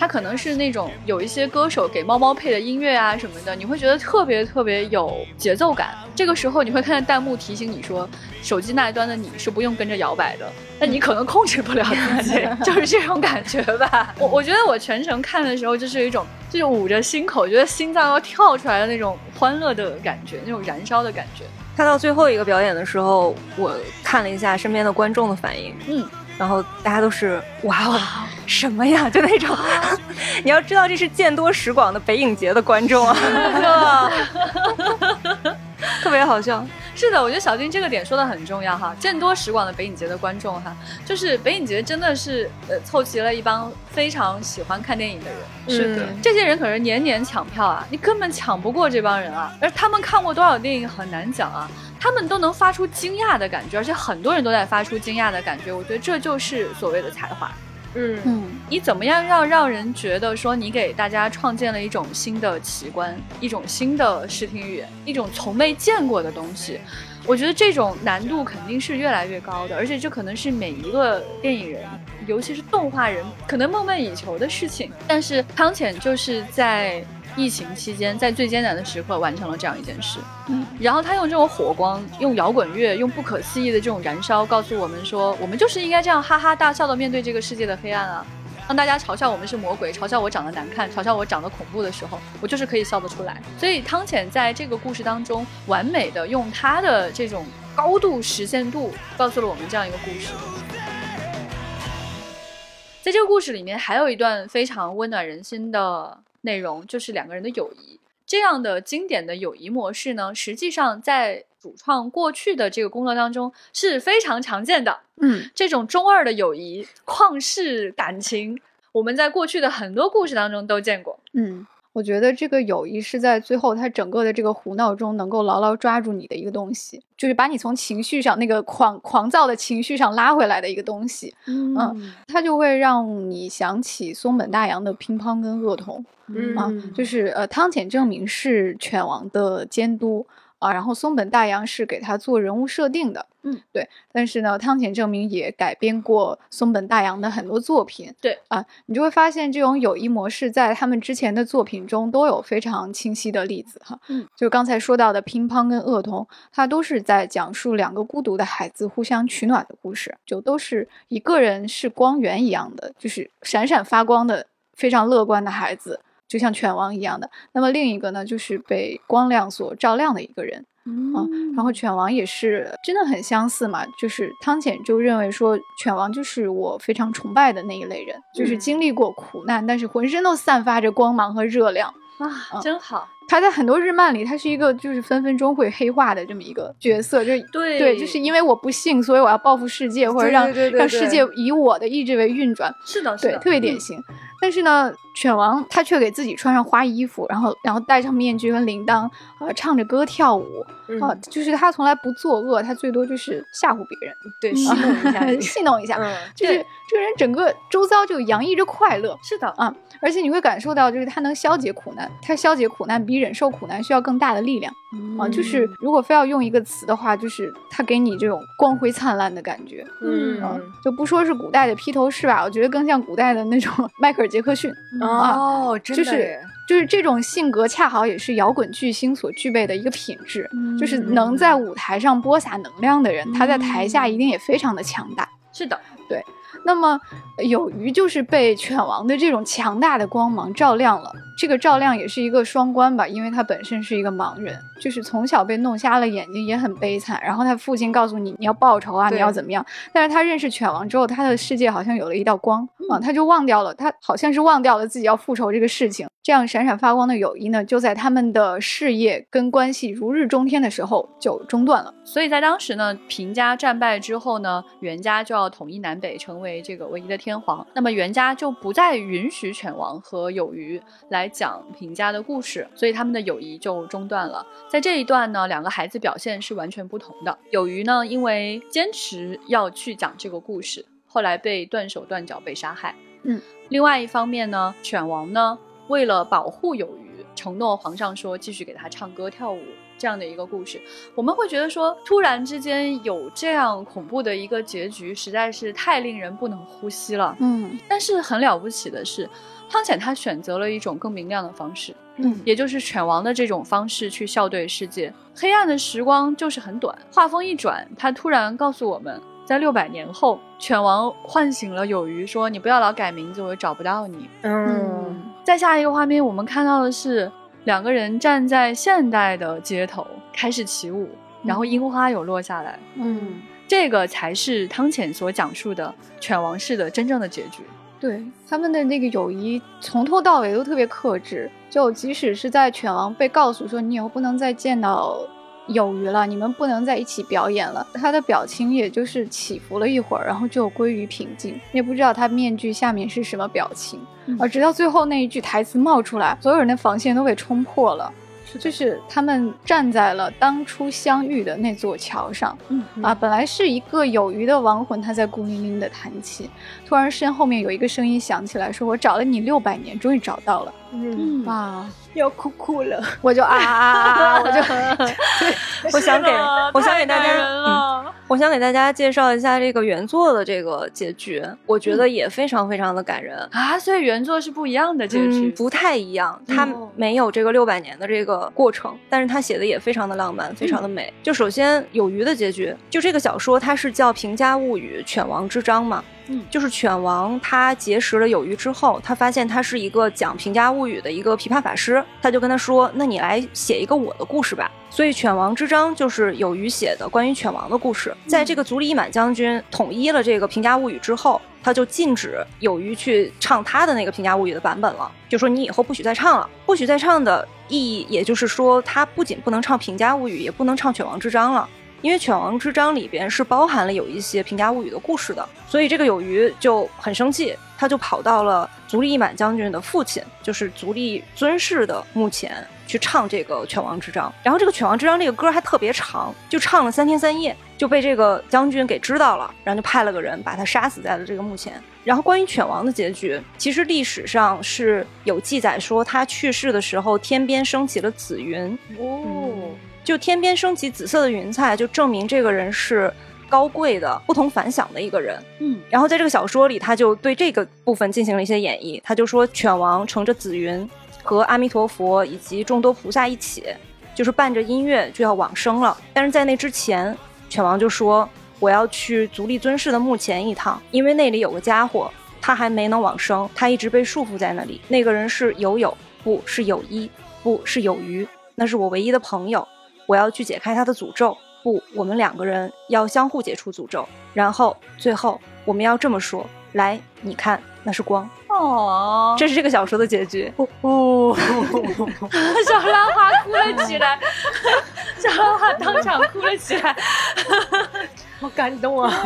它可能是那种有一些歌手给猫猫配的音乐啊什么的，你会觉得特别特别有节奏感。这个时候你会看见弹幕提醒你说，手机那一端的你是不用跟着摇摆的，那你可能控制不了自己，就是这种感觉吧。我我觉得我全程看的时候就是一种，就是捂着心口，觉得心脏要跳出来的那种欢乐的感觉，那种燃烧的感觉。看到最后一个表演的时候，我看了一下身边的观众的反应，嗯。然后大家都是哇哦，什么呀？就那种，你要知道这是见多识广的北影节的观众啊，特别好笑。是的，我觉得小丁这个点说的很重要哈。见多识广的北影节的观众哈，就是北影节真的是呃凑齐了一帮非常喜欢看电影的人。是的，这些人可是年年抢票啊，你根本抢不过这帮人啊。而他们看过多少电影很难讲啊。他们都能发出惊讶的感觉，而且很多人都在发出惊讶的感觉。我觉得这就是所谓的才华。嗯嗯，你怎么样让让人觉得说你给大家创建了一种新的奇观，一种新的视听语言，一种从未见过的东西？我觉得这种难度肯定是越来越高的，而且这可能是每一个电影人，尤其是动画人，可能梦寐以求的事情。但是汤浅就是在。疫情期间，在最艰难的时刻完成了这样一件事。嗯，然后他用这种火光，用摇滚乐，用不可思议的这种燃烧，告诉我们说，我们就是应该这样哈哈大笑的面对这个世界的黑暗啊！当大家嘲笑我们是魔鬼，嘲笑我长得难看，嘲笑我长得恐怖的时候，我就是可以笑得出来。所以汤浅在这个故事当中，完美的用他的这种高度实现度，告诉了我们这样一个故事。在这个故事里面，还有一段非常温暖人心的。内容就是两个人的友谊，这样的经典的友谊模式呢，实际上在主创过去的这个工作当中是非常常见的。嗯，这种中二的友谊、旷世感情，我们在过去的很多故事当中都见过。嗯。我觉得这个友谊是在最后，他整个的这个胡闹中能够牢牢抓住你的一个东西，就是把你从情绪上那个狂狂躁的情绪上拉回来的一个东西。嗯，它就会让你想起松本大洋的乒乓跟恶童。嗯，就是呃，汤浅证明是犬王的监督。啊，然后松本大洋是给他做人物设定的，嗯，对。但是呢，汤浅证明也改编过松本大洋的很多作品，对啊，你就会发现这种友谊模式在他们之前的作品中都有非常清晰的例子哈。嗯，就刚才说到的乒乓跟恶童，它都是在讲述两个孤独的孩子互相取暖的故事，就都是一个人是光源一样的，就是闪闪发光的非常乐观的孩子。就像犬王一样的，那么另一个呢，就是被光亮所照亮的一个人啊。然后犬王也是真的很相似嘛，就是汤浅就认为说，犬王就是我非常崇拜的那一类人，就是经历过苦难，但是浑身都散发着光芒和热量啊，真好。他在很多日漫里，他是一个就是分分钟会黑化的这么一个角色，就对对，就是因为我不幸，所以我要报复世界，或者让让世界以我的意志为运转。是的，对，特别典型。但是呢，犬王他却给自己穿上花衣服，然后然后戴上面具跟铃铛，呃，唱着歌跳舞，啊，就是他从来不作恶，他最多就是吓唬别人，对，戏弄一下，戏弄一下，就是这个人整个周遭就洋溢着快乐，是的啊，而且你会感受到，就是他能消解苦难，他消解苦难比忍受苦难需要更大的力量，啊，就是如果非要用一个词的话，就是他给你这种光辉灿烂的感觉，嗯，就不说是古代的披头士吧，我觉得更像古代的那种 迈克尔。杰克逊哦，就是就是这种性格，恰好也是摇滚巨星所具备的一个品质，就是能在舞台上播撒能量的人，他在台下一定也非常的强大。是的，对。那么有鱼就是被犬王的这种强大的光芒照亮了，这个赵亮也是一个双关吧，因为他本身是一个盲人，就是从小被弄瞎了眼睛，也很悲惨。然后他父亲告诉你你要报仇啊，你要怎么样？但是他认识犬王之后，他的世界好像有了一道光啊，他就忘掉了，他好像是忘掉了自己要复仇这个事情。这样闪闪发光的友谊呢，就在他们的事业跟关系如日中天的时候就中断了。所以在当时呢，平家战败之后呢，袁家就要统一南北，成为这个唯一的天皇。那么袁家就不再允许犬王和有余来讲平家的故事，所以他们的友谊就中断了。在这一段呢，两个孩子表现是完全不同的。有余呢，因为坚持要去讲这个故事，后来被断手断脚被杀害。嗯，另外一方面呢，犬王呢。为了保护有余，承诺皇上说继续给他唱歌跳舞这样的一个故事。我们会觉得说，突然之间有这样恐怖的一个结局，实在是太令人不能呼吸了。嗯但是很了不起的是，汤浅他选择了一种更明亮的方式，嗯也就是犬王的这种方式去笑对世界。黑暗的时光就是很短，画风一转，他突然告诉我们，在六百年后，犬王唤醒了有鱼，说：“你不要老改名字，我又找不到你。嗯，”再下一个画面，我们看到的是两个人站在现代的街头开始起舞，然后樱花有落下来。嗯，这个才是汤浅所讲述的犬王式的真正的结局。对他们的那个友谊从头到尾都特别克制，就即使是在犬王被告诉说你以后不能再见到有鱼了，你们不能在一起表演了，他的表情也就是起伏了一会儿，然后就归于平静，也不知道他面具下面是什么表情，嗯而直到最后那一句台词冒出来，所有人的防线都被冲破了。就是他们站在了当初相遇的那座桥上，嗯啊，本来是一个有余的亡魂，他在孤零零的弹琴，突然身后面有一个声音响起来，说：“我找了你六百年，终于找到了。嗯，嗯啊，要哭哭了。我就啊啊啊啊，我就 我想给我想给大家，我想给大家介绍一下这个原作的这个结局，我觉得也非常非常的感人。啊，所以原作是不一样的结局，嗯，不太一样，它嗯没有这个六百年的这个过程，但是它写的也非常的浪漫，非常的美。就首先有鱼的结局，就这个小说它是叫《平家物语·犬王之章》嘛，嗯就是犬王他结识了有余之后，他发现他是一个讲平家物语的一个琵琶法师，他就跟他说：“那你来写一个我的故事吧。”所以《犬王之章》就是有余写的关于犬王的故事。在这个足利义满将军统一了这个平家物语之后，他就禁止有余去唱他的那个平家物语的版本了，就说你以后不许再唱了。不许再唱的意义，也就是说，他不仅不能唱平家物语，也不能唱犬王之章了。因为《犬王之章》里边是包含了有一些平家物语的故事的，所以这个有余就很生气，他就跑到了足利义满将军的父亲，就是足利尊氏的墓前去唱这个《犬王之章》。然后这个《犬王之章》这个歌还特别长，就唱了三天三夜，就被这个将军给知道了，然后就派了个人把他杀死在了这个墓前。然后关于犬王的结局，其实历史上是有记载说他去世的时候，天边升起了紫云，哦，就天边升起紫色的云彩，就证明这个人是高贵的、不同凡响的一个人。嗯然后在这个小说里，他就对这个部分进行了一些演绎。他就说，犬王乘着紫云，和阿弥陀佛以及众多菩萨一起，就是伴着音乐就要往生了。但是在那之前，犬王就说：“我要去足利尊氏的墓前一趟，因为那里有个家伙，他还没能往生，他一直被束缚在那里。那个人是有友，不是有一，不是有余，那是我唯一的朋友。我要去解开他的诅咒。不，我们两个人要相互解除诅咒。然后最后我们要这么说：来，你看，那是光。哦，这是这个小说的结局。哦，小兰花哭了起来，小兰花当场哭了起来。好感动啊！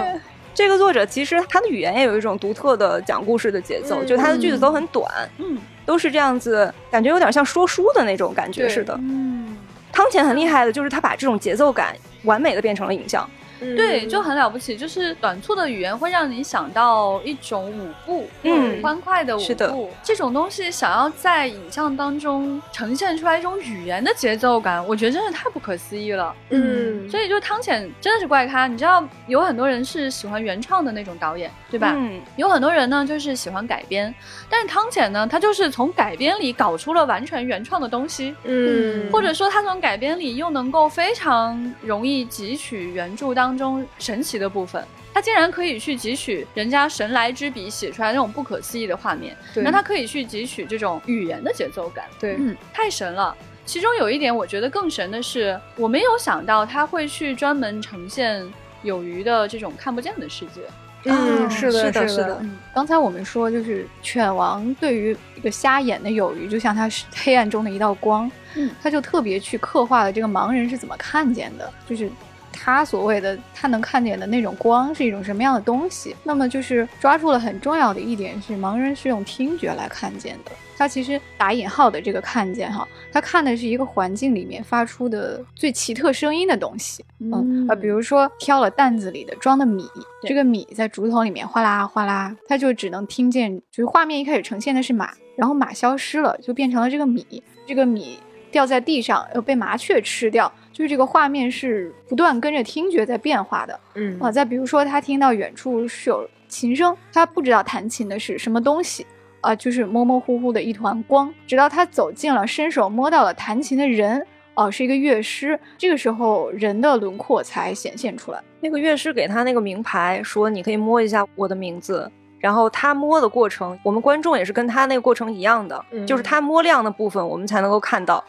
这个作者其实他的语言也有一种独特的讲故事的节奏，嗯就他的句子都很短，嗯都是这样子，感觉有点像说书的那种感觉似的。嗯，汤浅很厉害的，就是他把这种节奏感完美的变成了影像。对，就很了不起。就是短促的语言会让你想到一种舞步，嗯欢快的舞步。这种东西想要在影像当中呈现出来一种语言的节奏感，我觉得真是太不可思议了。嗯，所以就汤浅真的是怪咖，你知道有很多人是喜欢原创的那种导演，对吧？嗯，有很多人呢就是喜欢改编，但是汤浅呢，他就是从改编里搞出了完全原创的东西，嗯，或者说他从改编里又能够非常容易汲取原著当中神奇的部分。他竟然可以去汲取人家神来之笔写出来那种不可思议的画面，对。那他可以去汲取这种语言的节奏感，对，嗯，太神了。其中有一点我觉得更神的是，我没有想到他会去专门呈现有鱼的这种看不见的世界。嗯，啊是的，是的是是的嗯，刚才我们说，就是犬王对于一个瞎眼的有余，就像他是黑暗中的一道光，嗯，他就特别去刻画了这个盲人是怎么看见的，就是他所谓的他能看见的那种光是一种什么样的东西。那么就是抓住了很重要的一点是，盲人是用听觉来看见的。他其实打引号的这个看见哈，他看的是一个环境里面发出的最奇特声音的东西。嗯啊，比如说挑了担子里的装的米，这个米在竹筒里面哗啦哗啦，他就只能听见，就是画面一开始呈现的是马，然后马消失了，就变成了这个米，这个米掉在地上又被麻雀吃掉。就是这个画面是不断跟着听觉在变化的，嗯啊，再比如说他听到远处是有琴声，他不知道弹琴的是什么东西，啊，就是模模糊糊的一团光，直到他走近了，伸手摸到了弹琴的人，哦，是一个乐师，这个时候人的轮廓才显现出来。那个乐师给他那个名牌，说你可以摸一下我的名字，然后他摸的过程，我们观众也是跟他那个过程一样的，就是他摸亮的部分，我们才能够看到。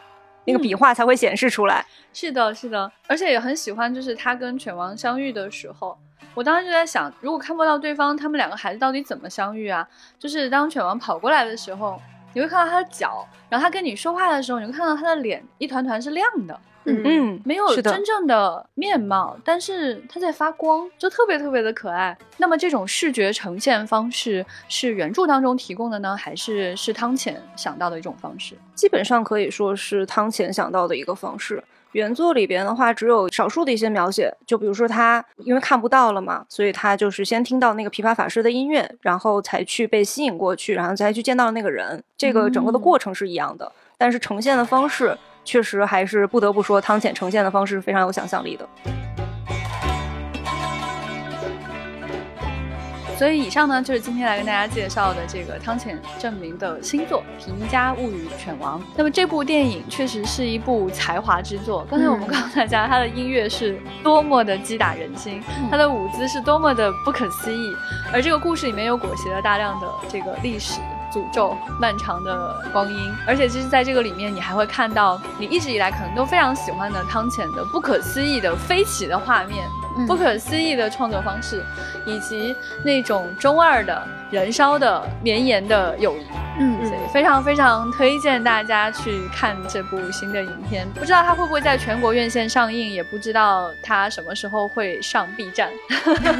那个笔画才会显示出来。是的，是的，而且也很喜欢，就是他跟犬王相遇的时候，我当时就在想，如果看不到对方，他们两个孩子到底怎么相遇啊？就是当犬王跑过来的时候，你会看到他的脚，然后他跟你说话的时候，你会看到他的脸一团团是亮的。嗯嗯，没有真正的面貌，但是它在发光，就特别特别的可爱。那么这种视觉呈现方式是原著当中提供的呢，还是是汤浅想到的一种方式？基本上可以说是汤浅想到的一个方式。原作里边的话，只有少数的一些描写，就比如说他因为看不到了嘛，所以他就是先听到那个琵琶法师的音乐，然后才去被吸引过去，然后才去见到那个人。这个整个的过程是一样的，但是呈现的方式。确实还是不得不说，汤浅呈现的方式非常有想象力的。所以以上呢，就是今天来跟大家介绍的这个汤浅证明的新作《平家物语犬王》。那么这部电影确实是一部才华之作。刚才我们告诉大家，他的音乐是多么的击打人心，他的舞姿是多么的不可思议，而这个故事里面又裹挟了大量的这个历史。诅咒漫长的光阴，而且其实在这个里面，你还会看到你一直以来可能都非常喜欢的汤浅的不可思议的飞起的画面，不可思议的创作方式，以及那种中二的燃烧的绵延的友谊。嗯，所以非常非常推荐大家去看这部新的影片。不知道它会不会在全国院线上映，也不知道它什么时候会上 B 站。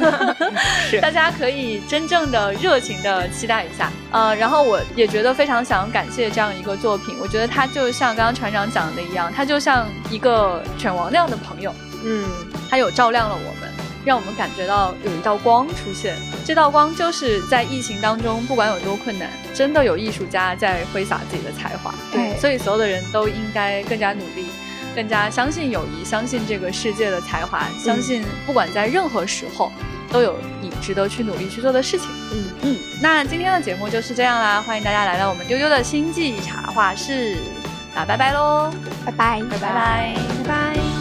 是，大家可以真正的热情的期待一下。呃，然后我也觉得非常想感谢这样一个作品。我觉得它就像刚刚船长讲的一样，它就像一个犬王那样的朋友。嗯，它有照亮了我们。让我们感觉到有一道光出现，这道光就是在疫情当中，不管有多困难，真的有艺术家在挥洒自己的才华。对，所以所有的人都应该更加努力，更加相信友谊，相信这个世界的才华，相信不管在任何时候，都有你值得去努力去做的事情。嗯嗯，那今天的节目就是这样啦，欢迎大家来到我们丢丢的星际茶话室，那拜拜喽，拜拜，拜拜，拜拜。